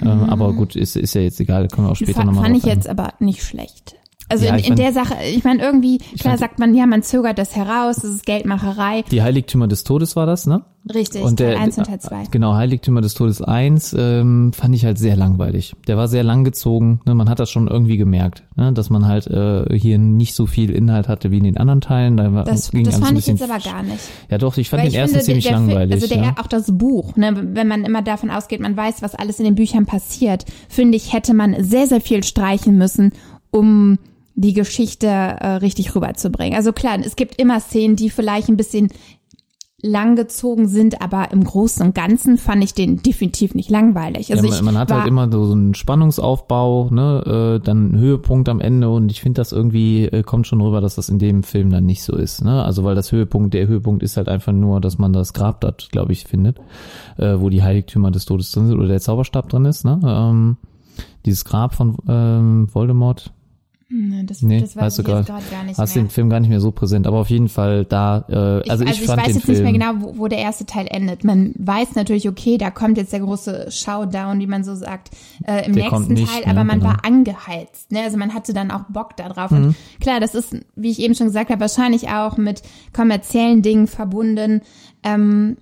Ähm, mhm. Aber gut, ist, ist ja jetzt egal. Können wir auch später nochmal Fand ich jetzt aber nicht schlecht. Also ja, in, in der Sache, ich meine, irgendwie, klar sagt man, ja, man zögert das heraus, das ist Geldmacherei. Die Heiligtümer des Todes war das, ne? Richtig, und der, Teil 1 und Teil 2. Genau, Heiligtümer des Todes 1 ähm, fand ich halt sehr langweilig. Der war sehr langgezogen, ne? man hat das schon irgendwie gemerkt, ne? dass man halt äh, hier nicht so viel Inhalt hatte wie in den anderen Teilen. Da war, das ging das fand ich jetzt aber gar nicht. Ja doch, ich fand Weil den ich ersten finde, ziemlich der, langweilig. Also der, ja. auch das Buch, ne? wenn man immer davon ausgeht, man weiß, was alles in den Büchern passiert, finde ich, hätte man sehr, sehr viel streichen müssen, um die Geschichte äh, richtig rüberzubringen. Also klar, es gibt immer Szenen, die vielleicht ein bisschen langgezogen sind, aber im Großen und Ganzen fand ich den definitiv nicht langweilig. Also ja, man, man hat halt immer so einen Spannungsaufbau, ne, äh, dann einen Höhepunkt am Ende und ich finde das irgendwie äh, kommt schon rüber, dass das in dem Film dann nicht so ist, ne? Also weil das Höhepunkt, der Höhepunkt ist halt einfach nur, dass man das Grab dort, glaube ich, findet, äh, wo die Heiligtümer des Todes drin sind oder der Zauberstab drin ist, ne? Ähm, dieses Grab von ähm, Voldemort, Ne, das, Nee, das weiß ich jetzt gerade gar nicht Hast mehr. den Film gar nicht mehr so präsent, aber auf jeden Fall da, äh, also ich, ich fand weiß jetzt Film. nicht mehr genau, wo, wo der erste Teil endet. Man weiß natürlich, okay, da kommt jetzt der große Showdown, wie man so sagt, äh, im nächsten nicht, Teil, ne, aber man genau. war angeheizt. Ne? Also man hatte dann auch Bock da drauf. Mhm. Und klar, das ist, wie ich eben schon gesagt habe, wahrscheinlich auch mit kommerziellen Dingen verbunden. Ähm,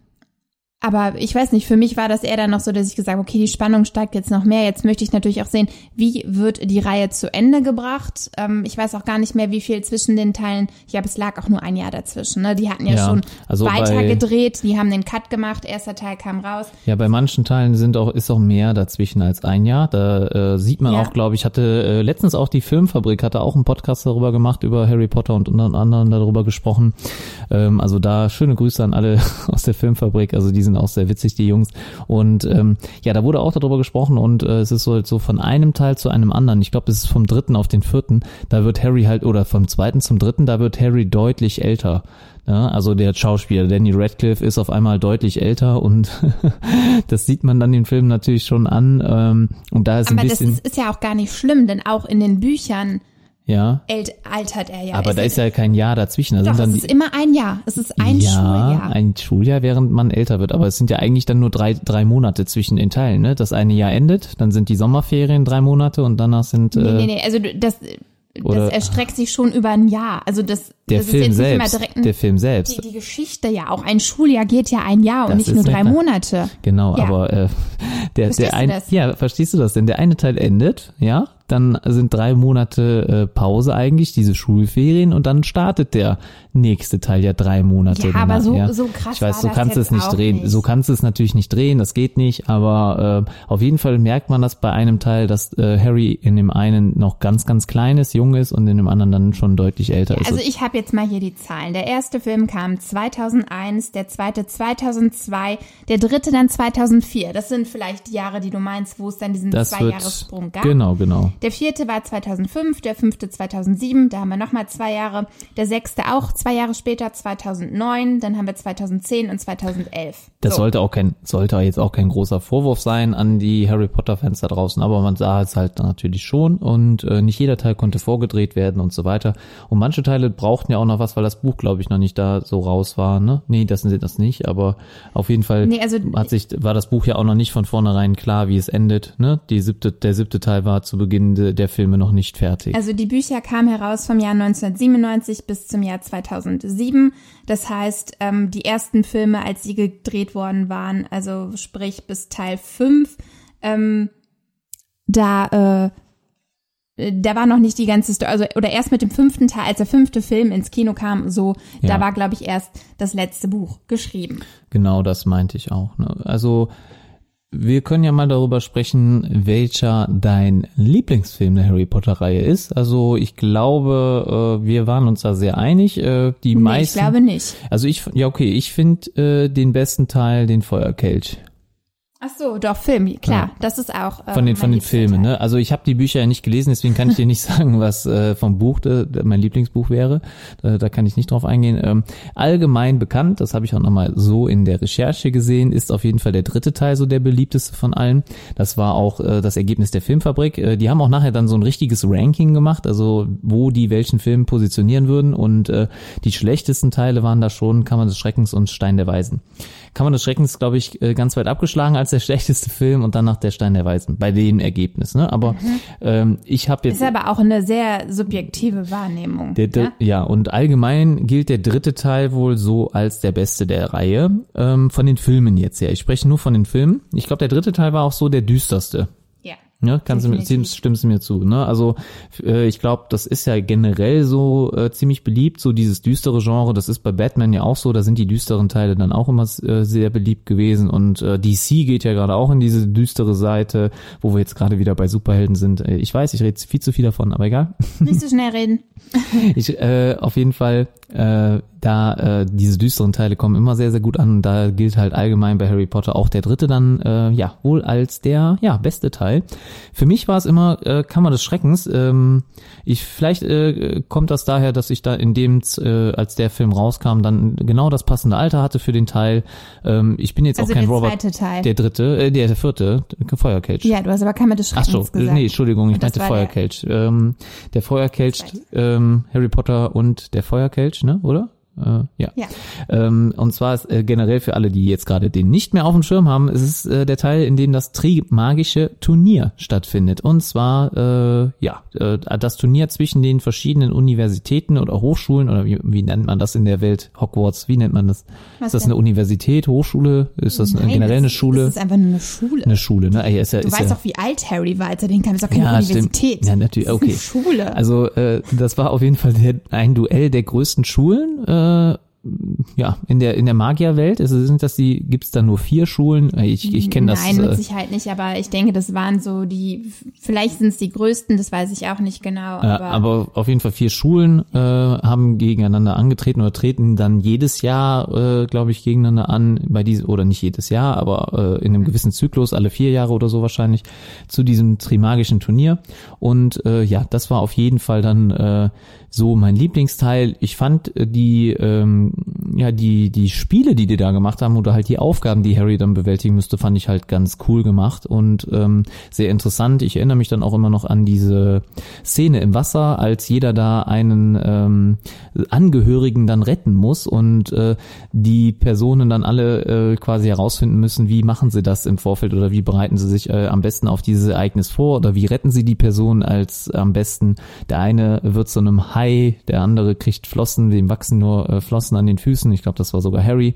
aber ich weiß nicht, für mich war das eher dann noch so, dass ich gesagt habe, okay, die Spannung steigt jetzt noch mehr. Jetzt möchte ich natürlich auch sehen, wie wird die Reihe zu Ende gebracht. Ähm, ich weiß auch gar nicht mehr, wie viel zwischen den Teilen. Ich glaube, es lag auch nur ein Jahr dazwischen. Ne? Die hatten ja, Ja, schon also weiter gedreht, die haben den Cut gemacht, erster Teil kam raus. Ja, bei manchen Teilen sind auch, ist auch mehr dazwischen als ein Jahr. Da äh, sieht man Ja. auch, glaube ich, hatte äh, letztens auch die Filmfabrik, hatte auch einen Podcast darüber gemacht, über Harry Potter und unter anderem darüber gesprochen. Ähm, also da schöne Grüße an alle aus der Filmfabrik. Also die sind auch sehr witzig, die Jungs. Und ähm, ja, da wurde auch darüber gesprochen und äh, es ist so, so von einem Teil zu einem anderen. Ich glaube, es ist vom dritten auf den vierten. Da wird Harry halt, oder vom zweiten zum dritten, da wird Harry deutlich älter. Ja, also der Schauspieler Danny Radcliffe ist auf einmal deutlich älter und das sieht man dann den Film natürlich schon an. Ähm, und da ist Aber ein das bisschen, ist, ist ja auch gar nicht schlimm, denn auch in den Büchern ja. altert er ja. Aber da ist ja kein Jahr dazwischen. Da doch, es ist immer ein Jahr. Es ist ein ja, Schuljahr. ein Schuljahr, während man älter wird. Aber es sind ja eigentlich dann nur drei, drei Monate zwischen den Teilen. Ne? Das eine Jahr endet, dann sind die Sommerferien drei Monate und danach sind Nee, äh, nee, nee, also du- das, Oder- das erstreckt sich schon über ein Jahr. Also das, der das Film ist jetzt nicht selbst. immer direkt ein, der Film selbst. die, die Geschichte ja. Auch ein Schuljahr geht ja ein Jahr und Das nicht nur drei. Monate. Genau, Ja. aber äh, der, Verstehst der ein, ja, verstehst du das? Denn der eine Teil endet, ja, dann sind drei Monate äh, Pause eigentlich, diese Schulferien, und dann startet der nächste Teil ja drei Monate. Ja, aber so- ja. so krass Ich weiß, so kannst du es nicht drehen. nicht. So kannst du es natürlich nicht drehen, das geht nicht, aber äh, auf jeden Fall merkt man das bei einem Teil, dass äh, Harry in dem einen noch ganz, ganz klein ist, jung ist und in dem anderen dann schon deutlich älter ist. Also ich habe jetzt mal hier die Zahlen. Der erste Film kam 2001, der zweite 2002, der dritte dann 2004. Das sind vielleicht die Jahre, die du meinst, wo es dann diesen Zwei-Jahres-Sprung gab. genau, genau. Der vierte war 2005, der fünfte 2007, da haben wir nochmal zwei Jahre. Der sechste auch zwei Jahre später, 2009, dann haben wir 2010 und 2011. Das So. sollte auch kein, sollte jetzt auch kein großer Vorwurf sein an die Harry Potter Fans da draußen, aber man sah es halt natürlich schon und äh, nicht jeder Teil konnte vorgedreht werden und so weiter. Und manche Teile brauchten ja auch noch was, weil das Buch, glaube ich, noch nicht da so raus war, ne? Nee, das sind das nicht, aber auf jeden Fall Nee, also- hat sich, war das Buch ja auch noch nicht von vornherein klar, wie es endet, ne? Die siebte, der siebte Teil war zu Beginn de, der Filme noch nicht fertig. Also die Bücher kamen heraus vom Jahr 1997 bis zum Jahr 2007. Das heißt, ähm, die ersten Filme, als sie gedreht worden waren, also sprich bis Teil 5, ähm, da, äh, da war noch nicht die ganze Story, also, oder erst mit dem fünften Teil, als der fünfte Film ins Kino kam, so, Ja. da war, glaube ich, erst das letzte Buch geschrieben. Genau, das meinte ich auch. Ne? Also wir können ja mal darüber sprechen, welcher dein Lieblingsfilm der Harry Potter Reihe ist. Also ich glaube, äh, wir waren uns da sehr einig. Äh, die Nee, ich meisten. glaube nicht. also ich, ja okay, ich finde äh, den besten Teil den Feuerkelch. Ach so, doch, Film, klar, das ist auch. Äh, Von den, von den Filmen, ne? Also ich habe die Bücher ja nicht gelesen, deswegen kann ich dir nicht sagen, was äh, vom Buch de, mein Lieblingsbuch wäre. Da, da kann ich nicht drauf eingehen. Ähm, allgemein bekannt, das habe ich auch nochmal so in der Recherche gesehen, ist auf jeden Fall der dritte Teil so der beliebteste von allen. Das war auch äh, das Ergebnis der Filmfabrik. Äh, die haben auch nachher dann so ein richtiges Ranking gemacht, also wo die welchen Film positionieren würden. Und äh, die schlechtesten Teile waren da schon Kammer des Schreckens und Stein der Weisen. Kammer des Schreckens, glaube ich, äh, ganz weit abgeschlagen als der schlechteste Film und danach der Stein der Weisen bei dem Ergebnis. Ne? Aber ähm, ich habe jetzt Ist aber auch eine sehr subjektive Wahrnehmung. der, der, ne? ja, und allgemein gilt der dritte Teil wohl so als der beste der Reihe. Ähm, von den Filmen jetzt her. Ich spreche nur von den Filmen. Ich glaube, der dritte Teil war auch so der düsterste. Ja. Ja, kannst du mir, Definitiv. stimmst du mir zu, ne? Also äh, ich glaube, das ist ja generell so äh, ziemlich beliebt, so dieses düstere Genre. Das ist bei Batman ja auch so. Da sind die düsteren Teile dann auch immer äh, sehr beliebt gewesen. Und äh, DC geht ja gerade auch in diese düstere Seite, wo wir jetzt gerade wieder bei Superhelden sind. Äh, Ich weiß, ich rede viel zu viel davon, aber egal. Nicht so schnell reden. Ich, äh, auf jeden Fall äh, da äh, diese düsteren Teile kommen immer sehr, sehr gut an. Da gilt halt allgemein bei Harry Potter auch der dritte dann äh, ja wohl als der ja beste Teil. Für mich war es immer äh, Kammer des Schreckens. Ähm, ich vielleicht äh, kommt das daher, dass ich da in dem äh, als der Film rauskam dann genau das passende Alter hatte für den Teil. Ähm, ich bin jetzt Also auch kein der Robert. zweite Teil. Der dritte, äh, der, der vierte, Feuerkelch. Ja, du hast aber Kammer des Ach Schreckens so, gesagt. nee, Entschuldigung, ich meinte war der- Feuerkelch. Ähm, der Feuerkelch, ähm, Harry Potter und der Feuerkelch, ne, oder? Äh, ja. Ja. Ähm, und zwar ist äh, generell für alle, die jetzt gerade den nicht mehr auf dem Schirm haben, es ist äh, der Teil, in dem das Trimagische Turnier stattfindet. Und zwar, äh, ja, äh, das Turnier zwischen den verschiedenen Universitäten oder Hochschulen oder wie, wie nennt man das in der Welt? Hogwarts, wie nennt man das? Was ist das denn? eine Universität, Hochschule? Ist das Nein, generell eine Schule? Das ist einfach nur eine Schule. eine Schule, ne? Ey, Ist ja, du ist weißt ja, doch, wie alt Harry war, als er den kam. Das ist doch keine Ja, stimmt. Universität. Ja, natürlich, okay. eine Schule. Also äh, das war auf jeden Fall der, ein Duell der größten Schulen. Äh, ja, in der in der Magierwelt. Also sind das die? Gibt's da nur vier Schulen? Ich ich kenne das. Nein, mit äh, Sicherheit nicht, aber ich denke, das waren so die, vielleicht sind es die größten, das weiß ich auch nicht genau. Ja, Aber, aber auf jeden Fall vier Schulen äh, haben gegeneinander angetreten oder treten dann jedes Jahr, äh, glaube ich, gegeneinander an, bei diesem, oder nicht jedes Jahr, aber äh, in einem gewissen Zyklus, alle vier Jahre oder so wahrscheinlich, zu diesem Trimagischen Turnier. Und äh, ja, das war auf jeden Fall dann äh, so mein Lieblingsteil. Ich fand äh, die, ähm, ja, die, die Spiele, die die da gemacht haben oder halt die Aufgaben, die Harry dann bewältigen müsste, fand ich halt ganz cool gemacht und ähm, sehr interessant. Ich erinnere mich dann auch immer noch an diese Szene im Wasser, als jeder da einen ähm, Angehörigen dann retten muss und äh, die Personen dann alle äh, quasi herausfinden müssen, wie machen sie das im Vorfeld oder wie bereiten sie sich äh, am besten auf dieses Ereignis vor oder wie retten sie die Person als am besten. Der eine wird zu einem Hai, der andere kriegt Flossen, dem wachsen nur äh, Flossen an den Füßen. Ich glaube, das war sogar Harry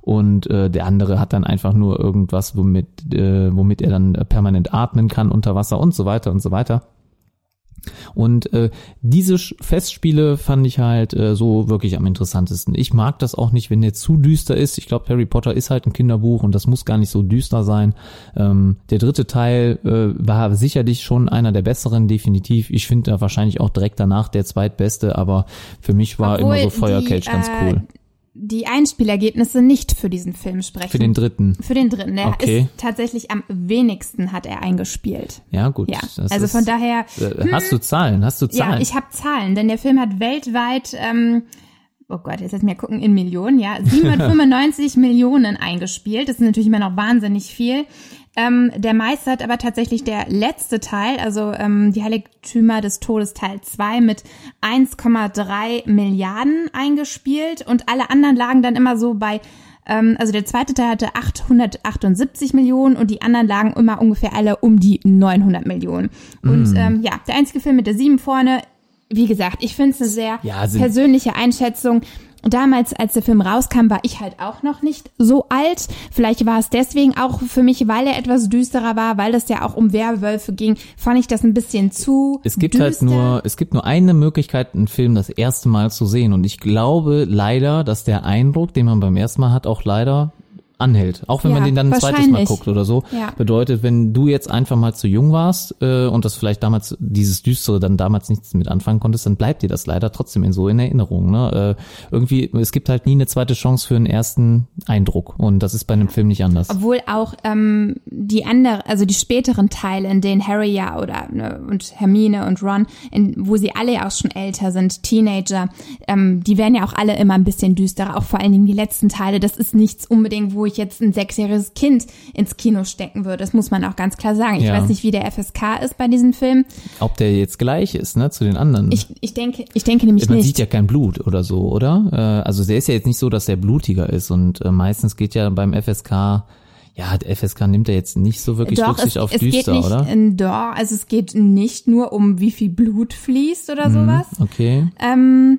und äh, der andere hat dann einfach nur irgendwas, womit, äh, womit er dann äh, permanent atmen kann unter Wasser und so weiter und so weiter. Und äh, diese Festspiele fand ich halt äh, so wirklich am interessantesten. Ich mag das auch nicht, wenn der zu düster ist. Ich glaube, Harry Potter ist halt ein Kinderbuch und das muss gar nicht so düster sein. Ähm, der dritte Teil äh, war sicherlich schon einer der besseren, definitiv. Ich finde da wahrscheinlich auch direkt danach der zweitbeste, aber für mich war Obwohl immer so Feuerkelch die, ganz äh, cool. Die Einspielergebnisse nicht für diesen Film sprechen. Für den dritten. Für den dritten. Der Okay. ist tatsächlich am wenigsten hat er eingespielt. Ja, gut. Ja, das also ist- von daher, Äh, Hast du Zahlen? Hast du Zahlen? ja, ich habe Zahlen, denn der Film hat weltweit, ähm, oh Gott, jetzt lass mich mal gucken, in Millionen, ja, 795 Millionen eingespielt. Das ist natürlich immer noch wahnsinnig viel. Ähm, der meiste hat aber tatsächlich der letzte Teil, also ähm, die Heiligtümer des Todes Teil 2 mit 1,3 Milliarden eingespielt und alle anderen lagen dann immer so bei ähm, also der zweite Teil hatte 878 Millionen und die anderen lagen immer ungefähr alle um die 900 Millionen. Und Mm. ähm, ja, der einzige Film mit der 7 vorne, wie gesagt, ich finde es eine sehr Ja, persönliche Einschätzung. Damals, als der Film rauskam, war ich halt auch noch nicht so alt. Vielleicht war es deswegen auch für mich, weil er etwas düsterer war, weil es ja auch um Werwölfe ging, fand ich das ein bisschen zu Es gibt düster. halt nur, es gibt nur eine Möglichkeit, einen Film das erste Mal zu sehen. Und ich glaube leider, dass der Eindruck, den man beim ersten Mal hat, auch leider anhält. Auch wenn Ja, man den dann ein zweites Mal guckt oder so. Ja. Bedeutet, wenn du jetzt einfach mal zu jung warst äh, und das vielleicht damals, dieses Düstere dann damals nichts mit anfangen konntest, dann bleibt dir das leider trotzdem in so in Erinnerung. Ne? Äh, irgendwie, es gibt halt nie eine zweite Chance für einen ersten Eindruck. Und das ist bei einem Film nicht anders. Obwohl auch ähm, die andere, also die späteren Teile, in denen Harry ja oder ne, und Hermine und Ron, in, wo sie alle ja auch schon älter sind, Teenager, ähm, die werden ja auch alle immer ein bisschen düsterer, auch vor allen Dingen die letzten Teile. Das ist nichts unbedingt, wo ich jetzt ein sechsjähriges Kind ins Kino stecken würde. Das muss man auch ganz klar sagen. Ich Ja. weiß nicht, wie der FSK ist bei diesem Film. Ob der jetzt gleich ist, ne, zu den anderen. Ich, ich denke, ich denke nämlich Man nicht. sieht ja kein Blut oder so, oder? Äh, also der ist ja jetzt nicht so, dass der blutiger ist und äh, meistens geht ja beim FSK, ja, der FSK nimmt ja jetzt nicht so wirklich Doch, Rücksicht es, auf es geht düster, nicht, oder? in, doch, also es geht nicht nur um wie viel Blut fließt oder sowas. Okay. ähm,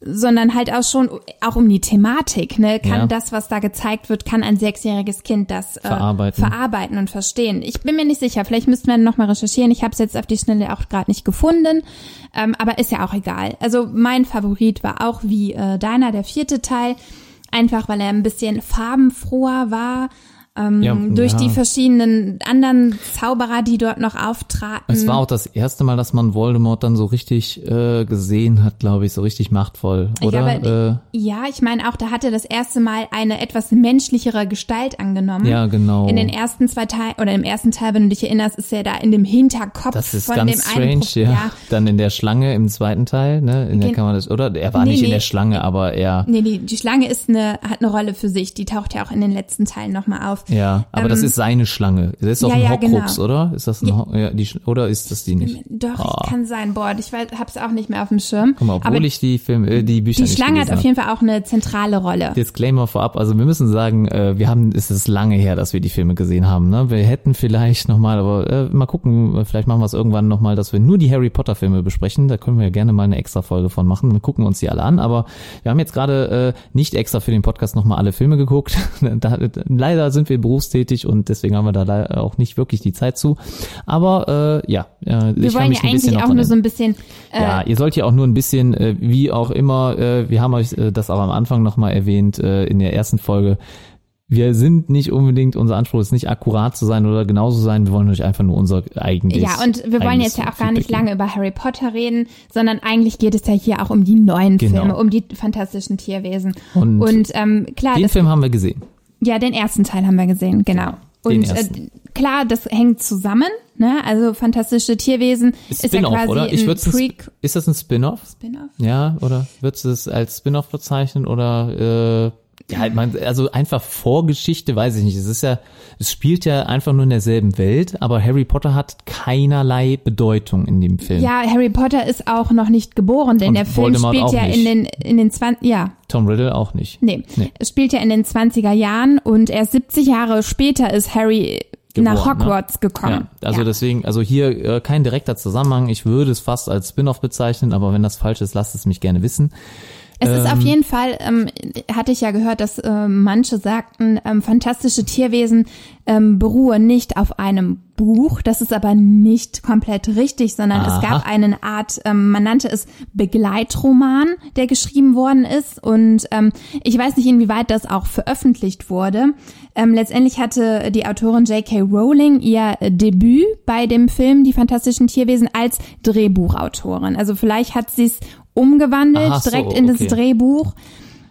sondern halt auch schon auch um die Thematik. Ne? Kann Ja. das, was da gezeigt wird, kann ein sechsjähriges Kind das äh, Verarbeiten. verarbeiten und verstehen? Ich bin mir nicht sicher. Vielleicht müssten wir noch mal recherchieren. Ich habe es jetzt auf die Schnelle auch gerade nicht gefunden, ähm, aber ist ja auch egal. Also mein Favorit war auch wie äh, deiner der vierte Teil, einfach weil er ein bisschen farbenfroher war. Ähm, Ja, durch ja. die verschiedenen anderen Zauberer, die dort noch auftraten. Es war auch das erste Mal, dass man Voldemort dann so richtig äh, gesehen hat, glaube ich, so richtig machtvoll, oder? Ja, äh, ja, ich meine auch, da hat er das erste Mal eine etwas menschlichere Gestalt angenommen. ja, genau. In den ersten zwei Teilen, oder im ersten Teil, wenn du dich erinnerst, ist er da in dem Hinterkopf das ist von ganz dem strange, ja. Pro- Dann in der Schlange im zweiten Teil, ne? In der Gen- das, oder? Er war Nee, nicht in nee. der Schlange, aber er, Nee, die, die Schlange ist eine, hat eine Rolle für sich. Die taucht ja auch in den letzten Teilen nochmal auf. Ja. Aber das Ähm, ist seine Schlange. Das ist doch ja, ein ja, Horcrux, genau. oder? Ist das ein, Ho ja, die, oder ist das die nicht? Doch, Ah. kann sein. Boah, ich hab's auch nicht mehr auf dem Schirm. Guck mal, obwohl Aber ich die Filme, äh, die Bücher die Schlange hat auf jeden Fall auch eine zentrale Rolle. Disclaimer vorab, also wir müssen sagen, äh, wir haben, es ist lange her, dass wir die Filme gesehen haben. Ne? Wir hätten vielleicht nochmal, aber äh, mal gucken, vielleicht machen wir es irgendwann nochmal, dass wir nur die Harry Potter Filme besprechen. Da können wir ja gerne mal eine extra Folge von machen. Wir gucken uns die alle an, aber wir haben jetzt gerade äh, nicht extra für den Podcast nochmal alle Filme geguckt. da, leider sind wir berufstätig und deswegen haben wir da auch nicht wirklich die Zeit zu. Aber äh, ja, äh, Wir ich wollen ja eigentlich auch nur so ein bisschen, äh, ja, ihr sollt ja auch nur ein bisschen, äh, wie auch immer, äh, wir haben euch äh, das aber am Anfang nochmal erwähnt, äh, in der ersten Folge. Wir sind nicht unbedingt, unser Anspruch ist nicht akkurat zu sein oder genauso sein, wir wollen euch einfach nur unser eigenes. ja, und wir wollen jetzt ja auch gar nicht lange über Harry Potter reden, sondern eigentlich geht es ja hier auch um die neuen Genau. Filme, um die fantastischen Tierwesen. Und Und ähm, klar, Den Film haben wir gesehen. Ja, den ersten Teil haben wir gesehen, genau. Den Und äh, klar, das hängt zusammen, ne? Also fantastische Tierwesen ist, ja Spin-off, quasi oder? Ich ein Sp- ist das ein Spin-off? Spin-off. Ja, oder würdest du es als Spin-off bezeichnen oder äh, ja, ich mein, also einfach Vorgeschichte, weiß ich nicht. Es ist ja, es spielt ja einfach nur in derselben Welt, aber Harry Potter hat keinerlei Bedeutung in dem Film. Ja, Harry Potter ist auch noch nicht geboren, denn Und der Film Voldemort spielt ja nicht. in den in den 20 ja, Tom Riddle auch nicht. nee, Nee. es spielt ja in den 20er Jahren und erst 70 Jahre später ist Harry nach Geboren, ne? Hogwarts gekommen. Ja, also ja. deswegen, also hier äh, kein direkter Zusammenhang. Ich würde es fast als Spin-off bezeichnen, aber wenn das falsch ist, lasst es mich gerne wissen. Es ist Ähm, auf jeden Fall, ähm, hatte ich ja gehört, dass äh, manche sagten, ähm, fantastische Tierwesen ähm, beruhe nicht auf einem Buch. Das ist aber nicht komplett richtig, sondern Aha. es gab eine Art, ähm, man nannte es Begleitroman, der geschrieben worden ist. Und ähm, ich weiß nicht, inwieweit das auch veröffentlicht wurde. Ähm, letztendlich hatte die Autorin J.K. Rowling ihr Debüt bei dem Film Die fantastischen Tierwesen als Drehbuchautorin. Also vielleicht hat sie es umgewandelt Aha, so, direkt in das okay. Drehbuch.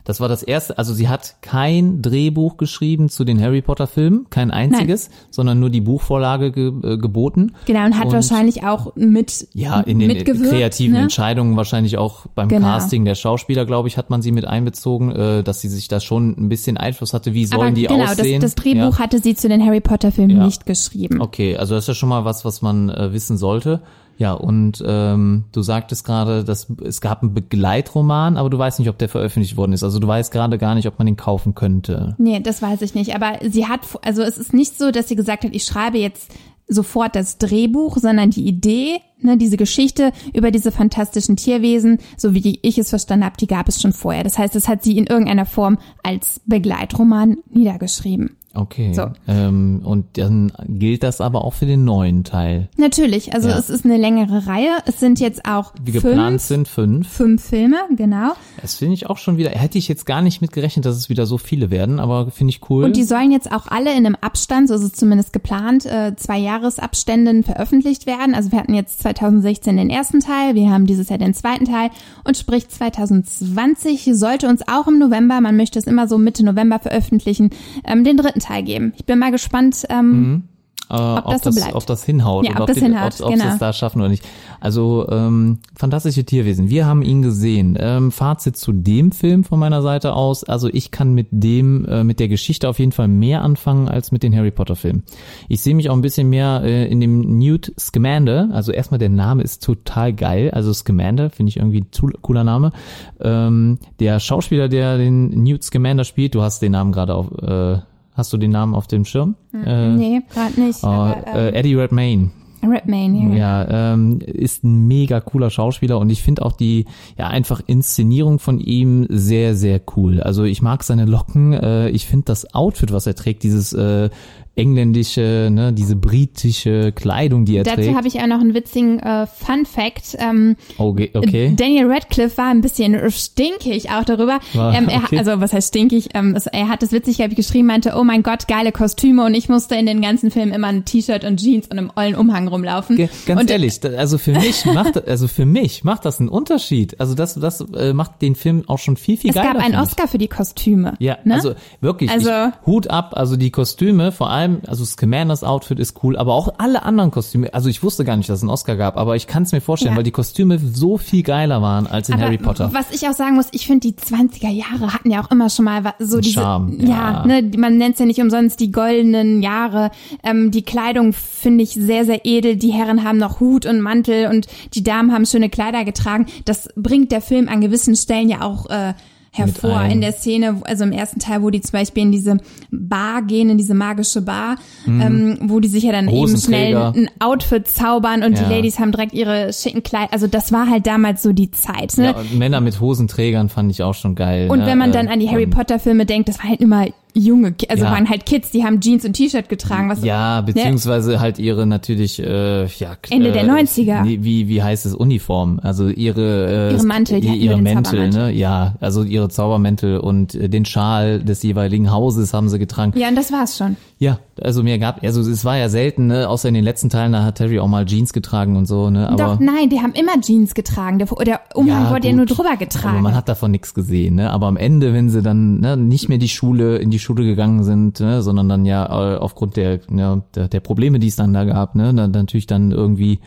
Das war das erste, also sie hat kein Drehbuch geschrieben zu den Harry Potter Filmen, kein einziges, sondern nur die Buchvorlage ge äh, geboten. Genau, und hat Und- wahrscheinlich auch mit Ja, in den kreativen ne? Entscheidungen wahrscheinlich auch beim Genau. Casting der Schauspieler, glaube ich, hat man sie mit einbezogen, äh, dass sie sich da schon ein bisschen Einfluss hatte, wie sollen Aber die genau, aussehen. das, das Drehbuch ja. hatte sie zu den Harry Potter Filmen Ja. nicht geschrieben. Okay, also das ist ja schon mal was, was man äh, wissen sollte. Ja, und ähm, du sagtest gerade, dass es gab einen Begleitroman, aber du weißt nicht, ob der veröffentlicht worden ist. Also du weißt gerade gar nicht, ob man den kaufen könnte. Nee, das weiß ich nicht. Aber sie hat, also es ist nicht so, dass sie gesagt hat, ich schreibe jetzt sofort das Drehbuch, sondern die Idee, ne, diese Geschichte über diese fantastischen Tierwesen, so wie ich es verstanden habe, die gab es schon vorher. Das heißt, das hat sie in irgendeiner Form als Begleitroman niedergeschrieben. Okay. So. Ähm, und dann gilt das aber auch für den neuen Teil. Natürlich, also Ja. es ist eine längere Reihe. Es sind jetzt auch Wie geplant fünf, sind fünf. fünf Filme, genau. Das finde ich auch schon wieder, hätte ich jetzt gar nicht mitgerechnet, dass es wieder so viele werden, aber finde ich cool. Und die sollen jetzt auch alle in einem Abstand, so ist es zumindest geplant, äh, zwei Jahresabständen veröffentlicht werden. Also wir hatten jetzt 2016 den ersten Teil, wir haben dieses Jahr den zweiten Teil und sprich 2020 sollte uns auch im November, man möchte es immer so Mitte November veröffentlichen, ähm, den dritten Teil geben. Ich bin mal gespannt, ähm, äh, ob, das so das, bleibt. ob das hinhaut Ja, oder ob das die- hinhaut, ob, ob sie genau. es da schaffen oder nicht. Also ähm, fantastische Tierwesen. Wir haben ihn gesehen. Ähm, Fazit zu dem Film von meiner Seite aus. Also ich kann mit dem, äh, mit der Geschichte auf jeden Fall mehr anfangen als mit den Harry Potter Filmen. Ich sehe mich auch ein bisschen mehr äh, in dem Newt Scamander. Also erstmal der Name ist total geil. Also Scamander finde ich irgendwie ein zu cooler Name. Ähm, der Schauspieler, der den Newt Scamander spielt, du hast den Namen gerade auf. Äh, Hast du den Namen auf dem Schirm? Äh, nee, gerade nicht. äh, aber, äh, ähm, Eddie Redmayne. Redmayne, ja. Ja, ähm, ist ein mega cooler Schauspieler und ich finde auch die ja einfach Inszenierung von ihm sehr sehr cool. Also ich mag seine Locken, äh, ich finde das Outfit, was er trägt, dieses äh, engländische, ne, diese britische Kleidung, die er Dazu trägt. habe ich auch noch einen witzigen äh, Fun Fact. Ähm, Okay, okay. Daniel Radcliffe war ein bisschen stinkig auch darüber. War- ähm, er, okay. Also was heißt stinkig? Ähm, es, er hat es witzig glaube ich, geschrieben, meinte, oh mein Gott, geile Kostüme und ich musste in den ganzen Film immer ein T-Shirt und Jeans und einem ollen Umhang rumlaufen. Ge- Ganz und, ehrlich, da- also für mich macht, also für mich macht das einen Unterschied. Also das, das äh, macht den Film auch schon viel, viel Es geiler. gab einen. Oscar für die Kostüme. Ja, ne? also wirklich, Also- ich, Hut ab, also die Kostüme, vor allem, also Scammanders Outfit ist cool, aber auch alle anderen Kostüme, also ich wusste gar nicht, dass es einen Oscar gab, aber ich kann es mir vorstellen, Ja. weil die Kostüme so viel geiler waren als in Aber Harry Potter. Was ich auch sagen muss, ich finde, die 20er Jahre hatten ja auch immer schon mal so diese, Charme, ja, ja. ne, man nennt es ja nicht umsonst die goldenen Jahre. Ähm, die Kleidung finde ich sehr, sehr edel. Die Herren haben noch Hut und Mantel und die Damen haben schöne Kleider getragen. Das bringt der Film an gewissen Stellen ja auch äh, hervor in der Szene, also im ersten Teil, wo die zum Beispiel in diese Bar gehen, in diese magische Bar, ähm, wo die sich ja dann eben schnell Mhm. Ein Outfit zaubern und Ja. die Ladies haben direkt ihre schicken Kleider. Also das war halt damals so die Zeit. Ne? Ja, Männer mit Hosenträgern fand ich auch schon geil. Und ne? wenn man dann Äh, an die Harry und- Potter Filme denkt, das war halt immer junge, also Ja. waren halt Kids, die haben Jeans und T-Shirt getragen. Was Ja, beziehungsweise halt ihre natürlich, äh, ja. Ende der äh, 90er. Nee, wie, wie heißt es, Uniform? Also ihre, äh, Ihre Mantel, die ihre Mäntel, ne? Ja, also ihre Zaubermäntel und äh, den Schal des jeweiligen Hauses haben sie getragen. ja, und das war's schon. Ja, also mir gab, also es war ja selten, ne, außer in den letzten Teilen, da hat Harry auch mal Jeans getragen und so, ne, aber. Doch, nein, die haben immer Jeans getragen. Der, der Umhang Ja, wurde ja nur drüber getragen. Aber man hat davon nichts gesehen, ne? Aber am Ende, wenn sie dann ne, nicht mehr die Schule in die Schule gegangen sind, ne, sondern dann ja äh, aufgrund der, ja, der der Probleme, die es dann da gab, ne, dann natürlich dann irgendwie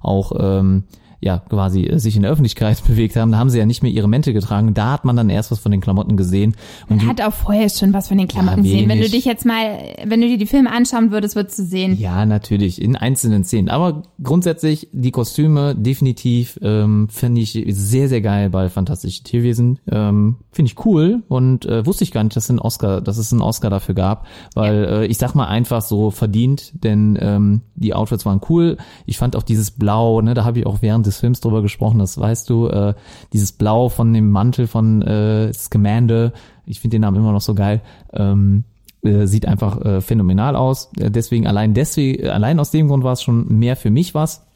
auch ähm, ja quasi äh, sich in der Öffentlichkeit bewegt haben, da haben sie ja nicht mehr ihre Mäntel getragen. Da hat man dann erst was von den Klamotten gesehen. Und man hat auch vorher schon was von den Klamotten Ja, gesehen. Wenn du dich jetzt mal, wenn du dir die Filme anschauen würdest, würdest du sehen. Ja, natürlich, in einzelnen Szenen. Aber grundsätzlich, die Kostüme definitiv ähm, finde ich sehr, sehr geil bei Fantastische Tierwesen. Ähm, finde ich cool und äh, wusste ich gar nicht, dass, es einen Oscar, dass es einen Oscar dafür gab, weil äh, ich sag mal einfach so verdient, denn ähm, die Outfits waren cool. Ich fand auch dieses Blau, ne, da habe ich auch während des Films drüber gesprochen, das weißt du, äh, dieses Blau von dem Mantel von äh, Scamander, ich finde den Namen immer noch so geil. Ähm, äh, sieht einfach äh, phänomenal aus. Äh, deswegen allein deswegen, äh, allein aus dem Grund war es schon mehr für mich was.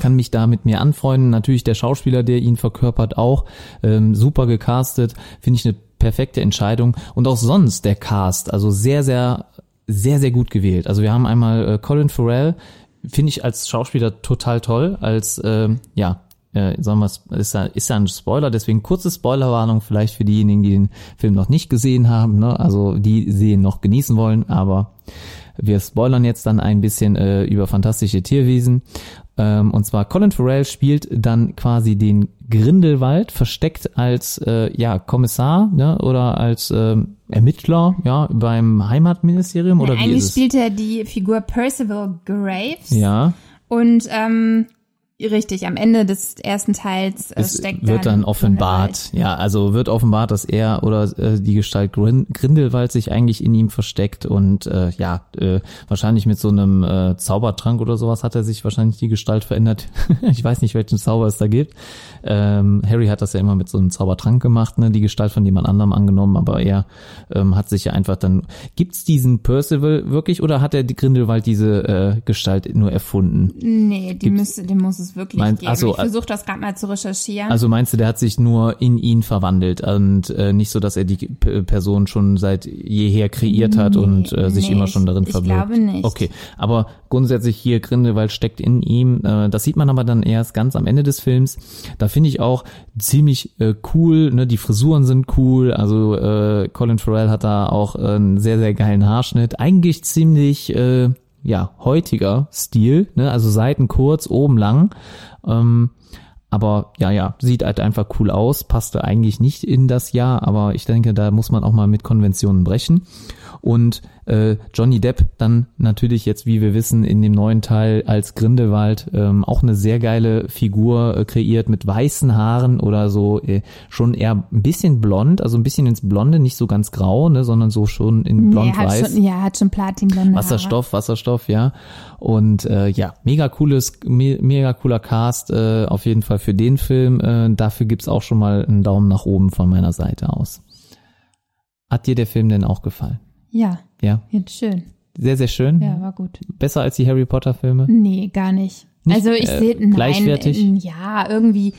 Kann mich da mit mir anfreunden. Natürlich der Schauspieler, der ihn verkörpert, auch ähm, super gecastet. Finde ich eine perfekte Entscheidung. Und auch sonst der Cast, also sehr, sehr, sehr, sehr gut gewählt. Also wir haben einmal äh, Colin Farrell, finde ich als Schauspieler total toll, als ähm, ja äh, sagen wir, ist ja, ist ja ein Spoiler, deswegen kurze Spoilerwarnung vielleicht für diejenigen, die den Film noch nicht gesehen haben, ne? also die sie noch genießen wollen, aber wir spoilern jetzt dann ein bisschen äh, über fantastische Tierwesen. Ähm, und zwar Colin Farrell spielt dann quasi den Grindelwald, versteckt als äh, ja Kommissar ne? oder als ähm, Ermittler ja beim Heimatministerium oder wie Eigentlich ist es? spielt er die Figur Percival Graves. Ja, Und ähm, richtig, am Ende des ersten Teils äh, es steckt wird dann Grindelwald. offenbart, ja, also wird offenbart, dass er oder äh, die Gestalt Grin Grindelwald sich eigentlich in ihm versteckt und äh, ja, äh, wahrscheinlich mit so einem äh, Zaubertrank oder sowas hat er sich wahrscheinlich die Gestalt verändert. ich weiß nicht, welchen Zauber es da gibt. Ähm, Harry hat das ja immer mit so einem Zaubertrank gemacht, ne, die Gestalt von jemand anderem angenommen, aber er ähm, hat sich ja einfach dann. Gibt's diesen Percival wirklich oder hat er die Grindelwald diese äh, Gestalt nur erfunden? Nee, die müsste, den muss es wirklich Mein- geben. ach so, ich versuche das gerade mal zu recherchieren. Also meinst du, der hat sich nur in ihn verwandelt und äh, nicht so, dass er die P Person schon seit jeher kreiert hat und äh, sich nee, immer schon darin ich verbirgt? glaube nicht. Okay, aber grundsätzlich hier Grindelwald steckt in ihm. Äh, das sieht man aber dann erst ganz am Ende des Films. Da finde ich auch ziemlich äh, cool. Ne? Die Frisuren sind cool. Also äh, Colin Farrell hat da auch äh, einen sehr sehr geilen Haarschnitt. Eigentlich ziemlich äh, ja heutiger Stil. Ne? Also Seiten kurz, oben lang. Ähm, aber ja, ja, sieht halt einfach cool aus, passte eigentlich nicht in das Jahr, aber ich denke, da muss man auch mal mit Konventionen brechen. Und äh, Johnny Depp dann natürlich jetzt, wie wir wissen, in dem neuen Teil als Grindelwald ähm, auch eine sehr geile Figur äh, kreiert mit weißen Haaren oder so äh, schon eher ein bisschen blond, also ein bisschen ins Blonde, nicht so ganz grau, ne, sondern so schon in blond-weiß. ja, hat schon Platinblonde Haare. Wasserstoff, Wasserstoff, ja. Und äh, ja, mega cooles, me mega cooler Cast, äh, auf jeden Fall für den Film. Äh, dafür gibt's auch schon mal einen Daumen nach oben von meiner Seite aus. Hat dir der Film denn auch gefallen? Ja, Ja. jetzt schön. Sehr, sehr schön. Ja, war gut. Besser als die Harry Potter Filme? Nee, gar nicht. Nicht, also ich äh, sehe, nein, gleichwertig? äh, ja, irgendwie,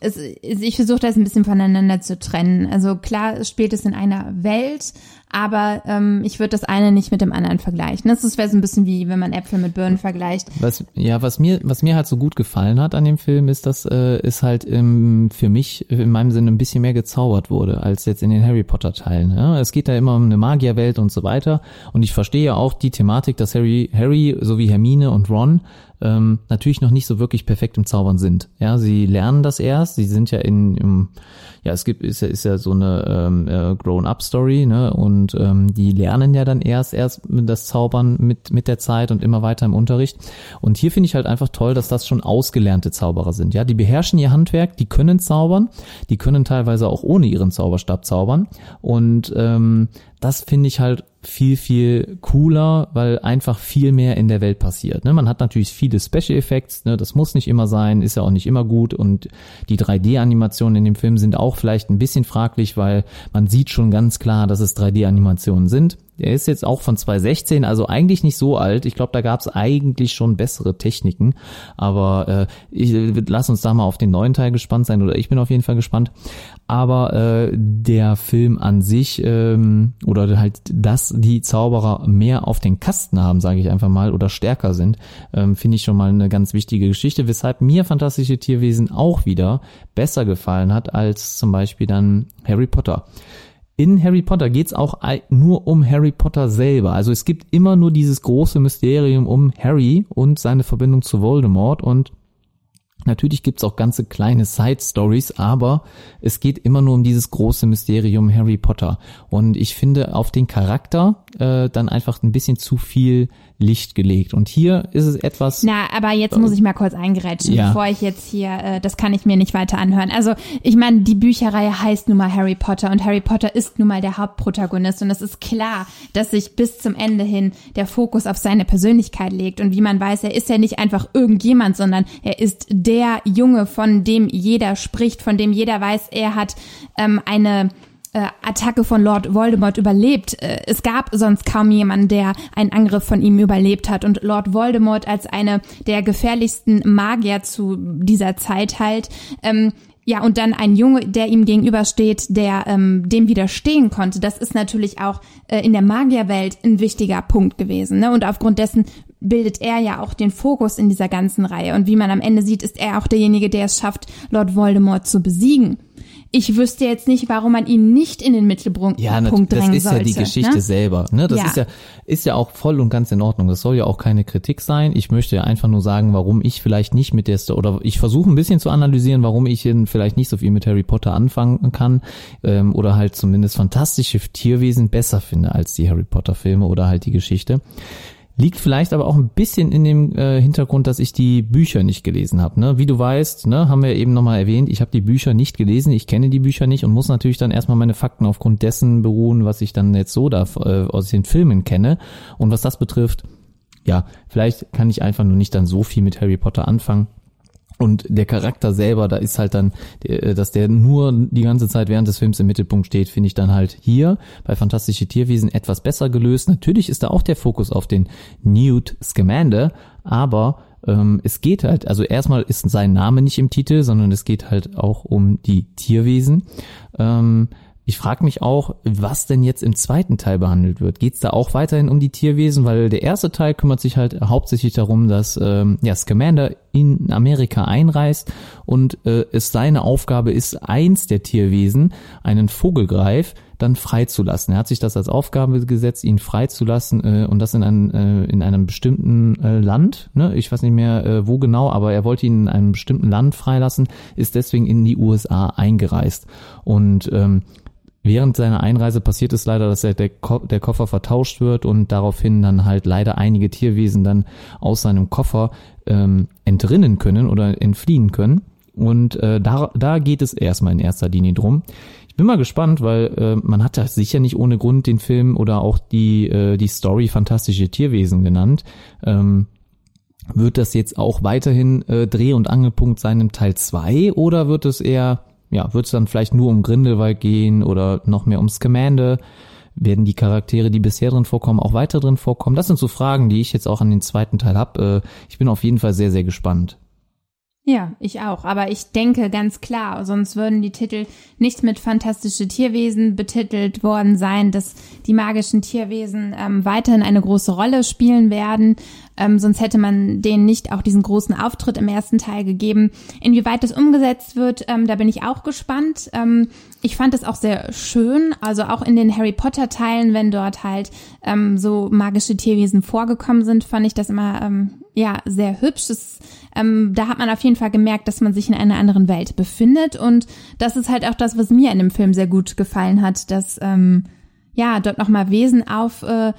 es, ich versuche das ein bisschen voneinander zu trennen. Also klar, es spielt es in einer Welt, aber ähm, ich würde das eine nicht mit dem anderen vergleichen. Das wäre so ein bisschen wie, wenn man Äpfel mit Birnen vergleicht. Was, ja, was mir, was mir halt so gut gefallen hat an dem Film, ist, dass äh, es halt ähm, für mich in meinem Sinne ein bisschen mehr gezaubert wurde, als jetzt in den Harry Potter Teilen. Ja? Es geht da immer um eine Magierwelt und so weiter. Und ich verstehe auch die Thematik, dass Harry, Harry sowie Hermine und Ron ähm, natürlich noch nicht so wirklich perfekt im Zaubern sind. Ja, sie lernen das erst. Sie sind ja in, im, ja, es gibt ist ja ist ja so eine ähm, äh, Grown-up-Story, ne? Und ähm, die lernen ja dann erst erst das Zaubern mit mit der Zeit und immer weiter im Unterricht. Und hier finde ich halt einfach toll, dass das schon ausgelernte Zauberer sind. Ja, die beherrschen ihr Handwerk, die können zaubern, die können teilweise auch ohne ihren Zauberstab zaubern. Und ähm, das finde ich halt viel, viel cooler, weil einfach viel mehr in der Welt passiert. Ne? Man hat natürlich viele Special Effects, ne? das muss nicht immer sein, ist ja auch nicht immer gut und die 3D-Animationen in dem Film sind auch vielleicht ein bisschen fraglich, weil man sieht schon ganz klar, dass es 3D-Animationen sind. Der ist jetzt auch von 2016, also eigentlich nicht so alt. Ich glaube, da gab es eigentlich schon bessere Techniken. Aber äh, ich, lass uns da mal auf den neuen Teil gespannt sein, oder ich bin auf jeden Fall gespannt. Aber äh, der Film an sich ähm, oder halt, dass die Zauberer mehr auf den Kasten haben, sage ich einfach mal, oder stärker sind, ähm, finde ich schon mal eine ganz wichtige Geschichte, weshalb mir fantastische Tierwesen auch wieder besser gefallen hat als zum Beispiel dann Harry Potter in Harry Potter geht's auch nur um Harry Potter selber. Also es gibt immer nur dieses große Mysterium um Harry und seine Verbindung zu Voldemort und Natürlich gibt's auch ganze kleine Side-Stories, aber es geht immer nur um dieses große Mysterium Harry Potter. Und ich finde auf den Charakter äh, dann einfach ein bisschen zu viel Licht gelegt. Und hier ist es etwas. Na, aber jetzt muss ich mal kurz eingerätschen, Ja. bevor ich jetzt hier, äh, das kann ich mir nicht weiter anhören. Also ich meine, die Bücherreihe heißt nun mal Harry Potter und Harry Potter ist nun mal der Hauptprotagonist und es ist klar, dass sich bis zum Ende hin der Fokus auf seine Persönlichkeit legt. Und wie man weiß, er ist ja nicht einfach irgendjemand, sondern er ist der Junge, von dem jeder spricht, von dem jeder weiß, er hat ähm, eine äh, Attacke von Lord Voldemort überlebt. Äh, Es gab sonst kaum jemanden, der einen Angriff von ihm überlebt hat. Und Lord Voldemort als eine der gefährlichsten Magier zu dieser Zeit halt. Ähm, ja, und dann ein Junge, der ihm gegenübersteht, der ähm, dem widerstehen konnte. Das ist natürlich auch äh, in der Magierwelt ein wichtiger Punkt gewesen. Ne? Und aufgrund dessen bildet er ja auch den Fokus in dieser ganzen Reihe. Und wie man am Ende sieht, ist er auch derjenige, der es schafft, Lord Voldemort zu besiegen. Ich wüsste jetzt nicht, warum man ihn nicht in den Mittelpunkt Ja, nat- Punkt das drängen ist ja sollte. die Geschichte ne? selber. Ne? Das Ja. ist ja ist ja auch voll und ganz in Ordnung. Das soll ja auch keine Kritik sein. Ich möchte ja einfach nur sagen, warum ich vielleicht nicht mit der oder ich versuche ein bisschen zu analysieren, warum ich vielleicht nicht so viel mit Harry Potter anfangen kann ähm, oder halt zumindest fantastische Tierwesen besser finde als die Harry Potter Filme oder halt die Geschichte. Liegt vielleicht aber auch ein bisschen in dem äh, Hintergrund, dass ich die Bücher nicht gelesen habe. Ne? Wie du weißt, ne, haben wir eben nochmal erwähnt, ich habe die Bücher nicht gelesen, ich kenne die Bücher nicht und muss natürlich dann erstmal meine Fakten aufgrund dessen beruhen, was ich dann jetzt so da äh, aus den Filmen kenne. Und was das betrifft, ja, vielleicht kann ich einfach nur nicht dann so viel mit Harry Potter anfangen. Und der Charakter selber, da ist halt dann, äh, dass der nur die ganze Zeit während des Films im Mittelpunkt steht, finde ich dann halt hier bei Fantastische Tierwesen etwas besser gelöst. Natürlich ist da auch der Fokus auf den Newt Scamander, aber ähm, es geht halt, also erstmal ist sein Name nicht im Titel, sondern es geht halt auch um die Tierwesen. Ähm, ich frage mich auch, was denn jetzt im zweiten Teil behandelt wird. Geht es da auch weiterhin um die Tierwesen? Weil der erste Teil kümmert sich halt hauptsächlich darum, dass ähm, ja, Scamander in Amerika einreist und äh, es seine Aufgabe ist, eins der Tierwesen, einen Vogelgreif, dann freizulassen. Er hat sich das als Aufgabe gesetzt, ihn freizulassen äh, und das in, einem äh, in einem bestimmten äh, Land. Ne? Ich weiß nicht mehr äh, wo genau, aber er wollte ihn in einem bestimmten Land freilassen, ist deswegen in die USA eingereist. Und ähm, Während seiner Einreise passiert es leider, dass er der, Ko der Koffer vertauscht wird und daraufhin dann halt leider einige Tierwesen dann aus seinem Koffer ähm, entrinnen können oder entfliehen können. Und äh, da, da geht es erstmal in erster Linie drum. Ich bin mal gespannt, weil äh, man hat ja sicher nicht ohne Grund den Film oder auch die, äh, die Story Fantastische Tierwesen genannt. Ähm, wird das jetzt auch weiterhin äh, Dreh- und Angelpunkt sein im Teil 2 oder wird es eher, ja, wird es dann vielleicht nur um Grindelwald gehen oder noch mehr um Scamander? werden die Charaktere, die bisher drin vorkommen, auch weiter drin vorkommen? Das sind so Fragen, die ich jetzt auch an den zweiten Teil habe. Äh, ich bin auf jeden Fall sehr, sehr gespannt. Ja, ich auch. Aber ich denke ganz klar, sonst würden die Titel nicht mit fantastische Tierwesen betitelt worden sein, dass die magischen Tierwesen ähm, weiterhin eine große Rolle spielen werden. Ähm, sonst hätte man denen nicht auch diesen großen Auftritt im ersten Teil gegeben. Inwieweit das umgesetzt wird, ähm, da bin ich auch gespannt. Ähm, ich fand es auch sehr schön, also auch in den Harry Potter Teilen, wenn dort halt ähm, so magische Tierwesen vorgekommen sind, fand ich das immer ähm, ja sehr hübsch. Das, ähm, da hat man auf jeden Fall gemerkt, dass man sich in einer anderen Welt befindet und das ist halt auch das, was mir in dem Film sehr gut gefallen hat, dass ähm, ja dort nochmal Wesen auf äh,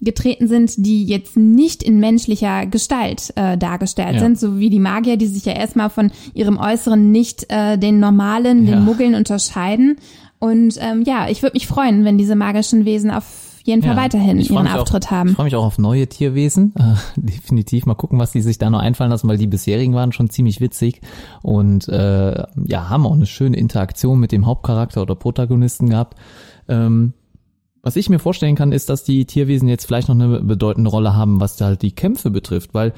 getreten sind, die jetzt nicht in menschlicher Gestalt äh, dargestellt ja. sind, so wie die Magier, die sich ja erstmal von ihrem Äußeren nicht äh, den normalen, ja. den Muggeln unterscheiden. Und ähm, ja, ich würde mich freuen, wenn diese magischen Wesen auf jeden Fall ja, weiterhin ihren Auftritt auch, haben. Ich freue mich auch auf neue Tierwesen. Äh, definitiv mal gucken, was die sich da noch einfallen lassen, weil die bisherigen waren schon ziemlich witzig und äh, ja, haben auch eine schöne Interaktion mit dem Hauptcharakter oder Protagonisten gehabt. Ähm, was ich mir vorstellen kann, ist, dass die Tierwesen jetzt vielleicht noch eine bedeutende Rolle haben, was halt die Kämpfe betrifft, weil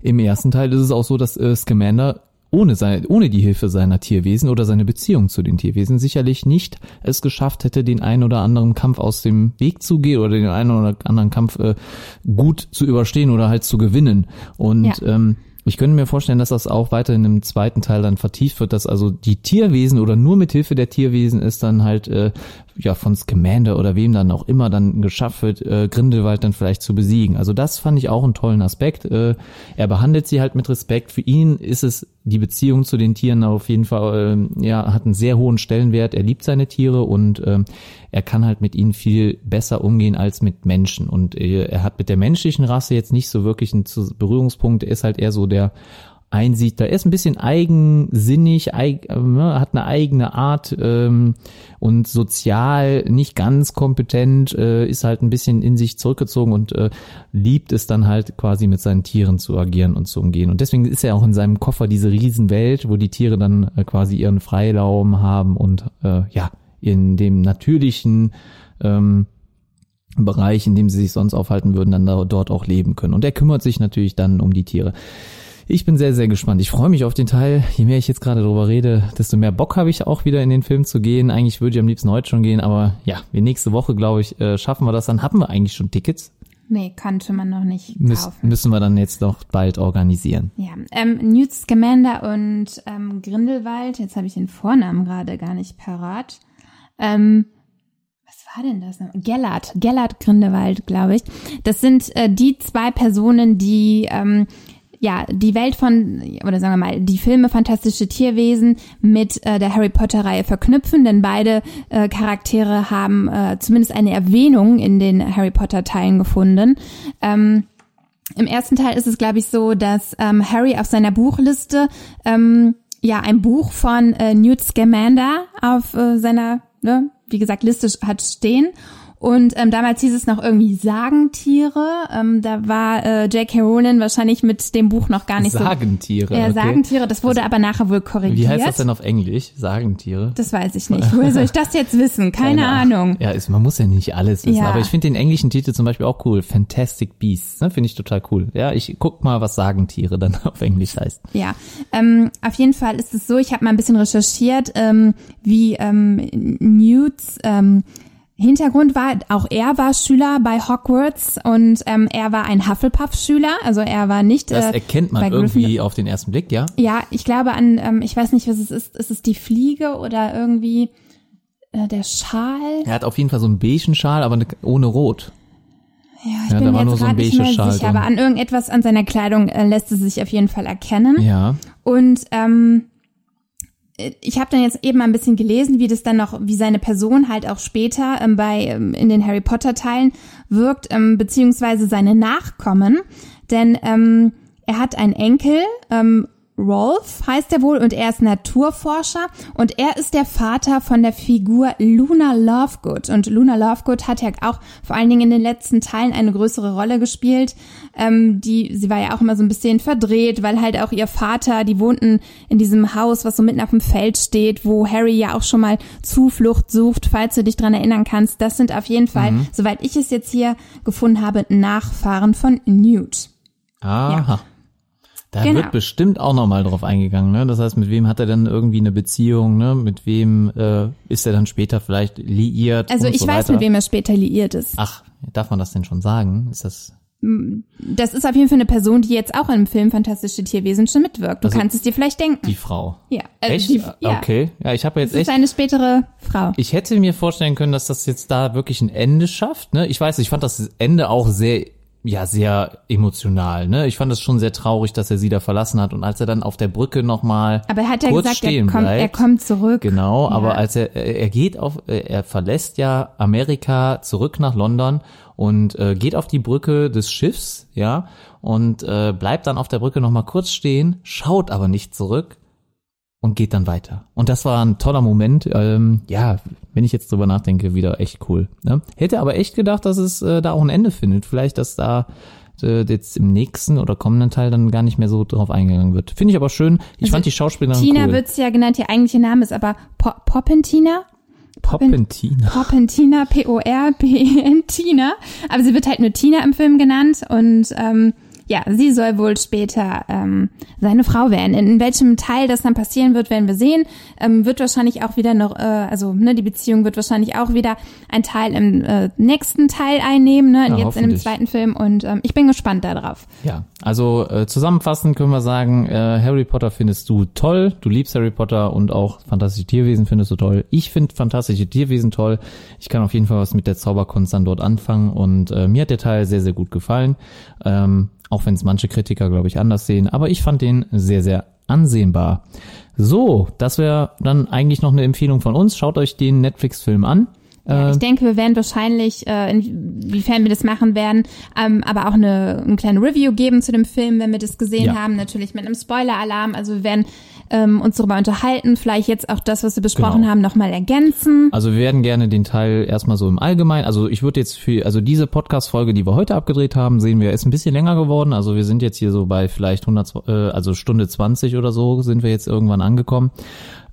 im ersten Teil ist es auch so, dass äh, Scamander ohne, seine, ohne die Hilfe seiner Tierwesen oder seine Beziehung zu den Tierwesen sicherlich nicht es geschafft hätte, den einen oder anderen Kampf aus dem Weg zu gehen oder den einen oder anderen Kampf äh, gut zu überstehen oder halt zu gewinnen. Und ja. ähm, ich könnte mir vorstellen, dass das auch weiterhin im zweiten Teil dann vertieft wird, dass also die Tierwesen oder nur mit Hilfe der Tierwesen ist dann halt äh, ja von Scamander oder wem dann auch immer dann geschafft wird, äh, Grindelwald dann vielleicht zu besiegen. Also das fand ich auch einen tollen Aspekt. Äh, er behandelt sie halt mit Respekt. Für ihn ist es die Beziehung zu den Tieren auf jeden Fall äh, ja hat einen sehr hohen Stellenwert. Er liebt seine Tiere und äh, er kann halt mit ihnen viel besser umgehen als mit Menschen. Und äh, er hat mit der menschlichen Rasse jetzt nicht so wirklich einen Berührungspunkt. Er ist halt eher so der einsieht. Da ist ein bisschen eigensinnig, eig, äh, hat eine eigene Art ähm, und sozial nicht ganz kompetent, äh, ist halt ein bisschen in sich zurückgezogen und äh, liebt es dann halt quasi mit seinen Tieren zu agieren und zu umgehen. Und deswegen ist er auch in seinem Koffer diese Riesenwelt, wo die Tiere dann äh, quasi ihren Freilaum haben und äh, ja, in dem natürlichen ähm, Bereich, in dem sie sich sonst aufhalten würden, dann da, dort auch leben können. Und er kümmert sich natürlich dann um die Tiere. Ich bin sehr, sehr gespannt. Ich freue mich auf den Teil. Je mehr ich jetzt gerade darüber rede, desto mehr Bock habe ich auch wieder in den Film zu gehen. Eigentlich würde ich am liebsten heute schon gehen, aber ja, wir nächste Woche, glaube ich, äh, schaffen wir das. Dann haben wir eigentlich schon Tickets. Nee, konnte man noch nicht Müs kaufen. Müssen wir dann jetzt noch bald organisieren. Ja, ähm, Newt Scamander und ähm, Grindelwald, jetzt habe ich den Vornamen gerade gar nicht parat. Ähm, was war denn das? Gellert, Gellert Grindelwald, glaube ich. Das sind äh, die zwei Personen, die ähm, ja, die Welt von, oder sagen wir mal, die Filme Fantastische Tierwesen mit äh, der Harry Potter-Reihe verknüpfen, denn beide äh, Charaktere haben äh, zumindest eine Erwähnung in den Harry Potter-Teilen gefunden. Ähm, Im ersten Teil ist es, glaube ich, so, dass ähm, Harry auf seiner Buchliste ähm, ja ein Buch von äh, Newt Scamander auf äh, seiner, ne, wie gesagt, Liste hat stehen. Und ähm, damals hieß es noch irgendwie Sagentiere. Ähm, da war äh, J.K. Rowling wahrscheinlich mit dem Buch noch gar nicht Sagentiere, so. Ja, okay. Sagentiere. Das wurde also, aber nachher wohl korrigiert. Wie heißt das denn auf Englisch? Sagentiere? Das weiß ich nicht. Woher soll ich das jetzt wissen? Keine, Keine Ahnung. Ja, ist, man muss ja nicht alles wissen. Ja. Aber ich finde den englischen Titel zum Beispiel auch cool. Fantastic Beasts. Ne? Finde ich total cool. Ja, ich guck mal, was Sagentiere dann auf Englisch heißt. Ja, ähm, auf jeden Fall ist es so. Ich habe mal ein bisschen recherchiert, ähm, wie ähm, Newts ähm, Hintergrund war, auch er war Schüler bei Hogwarts und ähm, er war ein Hufflepuff-Schüler, also er war nicht. Das äh, erkennt man irgendwie auf den ersten Blick, ja? Ja, ich glaube an, ähm, ich weiß nicht, was es ist. Ist es die Fliege oder irgendwie äh, der Schal? Er hat auf jeden Fall so einen beigen Schal, aber ohne Rot. Ja, ich ja, bin mir jetzt so gerade nicht mehr Schal sicher, drin. aber an irgendetwas an seiner Kleidung äh, lässt es sich auf jeden Fall erkennen. Ja. Und ähm, ich habe dann jetzt eben ein bisschen gelesen, wie das dann noch, wie seine Person halt auch später ähm, bei ähm, in den Harry Potter Teilen wirkt, ähm, beziehungsweise seine Nachkommen, denn ähm, er hat einen Enkel, ähm, Rolf heißt er wohl und er ist Naturforscher und er ist der Vater von der Figur Luna Lovegood. Und Luna Lovegood hat ja auch vor allen Dingen in den letzten Teilen eine größere Rolle gespielt. Ähm, die, sie war ja auch immer so ein bisschen verdreht, weil halt auch ihr Vater, die wohnten in diesem Haus, was so mitten auf dem Feld steht, wo Harry ja auch schon mal Zuflucht sucht, falls du dich dran erinnern kannst. Das sind auf jeden Fall, mhm. soweit ich es jetzt hier gefunden habe, Nachfahren von Newt. Aha. Ja. Da genau. wird bestimmt auch nochmal drauf eingegangen, ne? Das heißt, mit wem hat er denn irgendwie eine Beziehung, ne? Mit wem äh, ist er dann später vielleicht liiert? Also ich so weiß, weiter. mit wem er später liiert ist. Ach, darf man das denn schon sagen? Ist das das ist auf jeden Fall eine Person, die jetzt auch im Film Fantastische Tierwesen schon mitwirkt. Du also kannst es dir vielleicht denken. Die Frau. Ja. Also echt? Die, ja. Okay. Ja, ich habe jetzt das echt. ist eine spätere Frau. Ich hätte mir vorstellen können, dass das jetzt da wirklich ein Ende schafft. Ne? Ich weiß, ich fand das Ende auch sehr ja sehr emotional. Ne? Ich fand es schon sehr traurig, dass er sie da verlassen hat und als er dann auf der Brücke nochmal Aber er hat ja kurz gesagt, stehen er kommt, bleibt, er kommt zurück. Genau, ja. aber als er er geht auf er verlässt ja Amerika zurück nach London und äh, geht auf die Brücke des Schiffs, ja, und äh, bleibt dann auf der Brücke nochmal kurz stehen, schaut aber nicht zurück und geht dann weiter. Und das war ein toller Moment. Ähm, ja, wenn ich jetzt drüber nachdenke, wieder echt cool. Ne? Hätte aber echt gedacht, dass es äh, da auch ein Ende findet. Vielleicht, dass da äh, jetzt im nächsten oder kommenden Teil dann gar nicht mehr so drauf eingegangen wird. Finde ich aber schön. Ich also, fand die Schauspielerin Tina cool. wird's ja genannt. Ihr eigentlicher Name ist aber po Poppentina. Poppentina. Poppentina, P-O-R-P-E-N-Tina. Aber sie wird halt nur Tina im Film genannt und ähm, ja, sie soll wohl später ähm, seine Frau werden. In, in welchem Teil das dann passieren wird, werden wir sehen. Ähm, wird wahrscheinlich auch wieder noch, äh, also ne, die Beziehung wird wahrscheinlich auch wieder ein Teil im äh, nächsten Teil einnehmen, ne, ja, jetzt in dem zweiten Film. Und ähm, ich bin gespannt darauf. Ja, also äh, zusammenfassend können wir sagen, äh, Harry Potter findest du toll, du liebst Harry Potter und auch fantastische Tierwesen findest du toll. Ich finde fantastische Tierwesen toll. Ich kann auf jeden Fall was mit der Zauberkunst dann dort anfangen und äh, mir hat der Teil sehr, sehr gut gefallen. Ähm, auch wenn es manche Kritiker, glaube ich, anders sehen. Aber ich fand den sehr, sehr ansehnbar. So, das wäre dann eigentlich noch eine Empfehlung von uns. Schaut euch den Netflix-Film an. Ja, ich äh, denke, wir werden wahrscheinlich, äh, inwiefern wir das machen werden, ähm, aber auch eine, eine kleine Review geben zu dem Film, wenn wir das gesehen ja. haben. Natürlich mit einem Spoiler-Alarm. Also wir werden ähm, uns darüber unterhalten, vielleicht jetzt auch das, was wir besprochen genau. haben, nochmal ergänzen. Also wir werden gerne den Teil erstmal so im Allgemeinen, also ich würde jetzt für, also diese Podcast-Folge, die wir heute abgedreht haben, sehen wir, ist ein bisschen länger geworden. Also wir sind jetzt hier so bei vielleicht 100, äh, also Stunde 20 oder so sind wir jetzt irgendwann angekommen.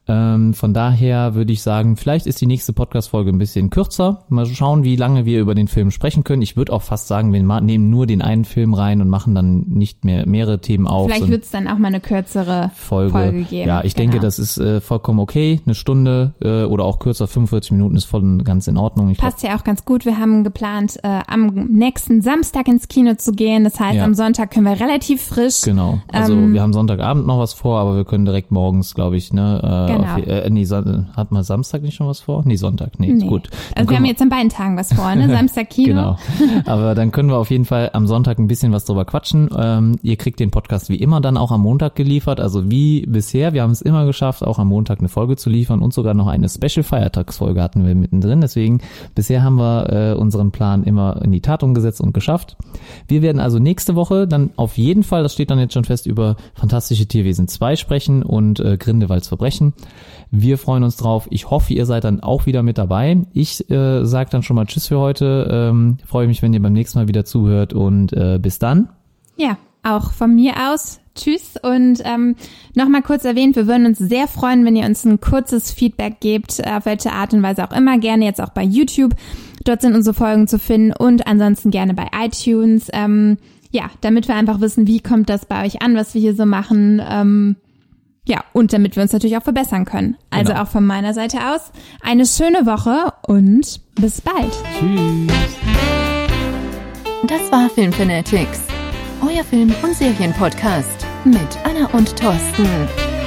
Ähm, von daher würde ich sagen, vielleicht ist die nächste Podcast-Folge ein bisschen kürzer. Mal schauen, wie lange wir über den Film sprechen können. Ich würde auch fast sagen, wir nehmen nur den einen Film rein und machen dann nicht mehr mehrere Themen auf. Vielleicht wird es dann auch mal eine kürzere Folge, Folge geben. Ja, ich genau. denke, das ist äh, vollkommen okay. Eine Stunde äh, oder auch kürzer, 45 Minuten ist voll und ganz in Ordnung. Ich Passt glaub, ja auch ganz gut. Wir haben geplant, äh, am nächsten Samstag ins Kino zu gehen. Das heißt, ja. am Sonntag können wir relativ frisch. Genau. Also ähm, wir haben Sonntagabend noch was vor, aber wir können direkt morgens, glaube ich, ne, äh, genau. Auf, äh, nee, hat man Samstag nicht schon was vor? Nee, Sonntag. Nee, nee. gut. Dann also wir haben jetzt an beiden Tagen was vor, ne? Samstag Kino. genau. Aber dann können wir auf jeden Fall am Sonntag ein bisschen was drüber quatschen. Ähm, ihr kriegt den Podcast wie immer dann auch am Montag geliefert. Also wie bisher. Wir haben es immer geschafft, auch am Montag eine Folge zu liefern und sogar noch eine Special-Feiertagsfolge hatten wir mittendrin. Deswegen, bisher haben wir äh, unseren Plan immer in die Tat umgesetzt und geschafft. Wir werden also nächste Woche dann auf jeden Fall, das steht dann jetzt schon fest, über Fantastische Tierwesen 2 sprechen und äh, Grindelwalds Verbrechen. Wir freuen uns drauf. Ich hoffe, ihr seid dann auch wieder mit dabei. Ich äh, sage dann schon mal Tschüss für heute. Ähm, freue mich, wenn ihr beim nächsten Mal wieder zuhört und äh, bis dann. Ja, auch von mir aus. Tschüss und ähm, nochmal kurz erwähnt, wir würden uns sehr freuen, wenn ihr uns ein kurzes Feedback gebt, auf welche Art und Weise auch immer, gerne jetzt auch bei YouTube. Dort sind unsere Folgen zu finden und ansonsten gerne bei iTunes. Ähm, ja, damit wir einfach wissen, wie kommt das bei euch an, was wir hier so machen. Ähm, ja, und damit wir uns natürlich auch verbessern können. Also genau. auch von meiner Seite aus eine schöne Woche und bis bald. Tschüss. Das war Film Fanatics, euer Film- und Serienpodcast mit Anna und Thorsten.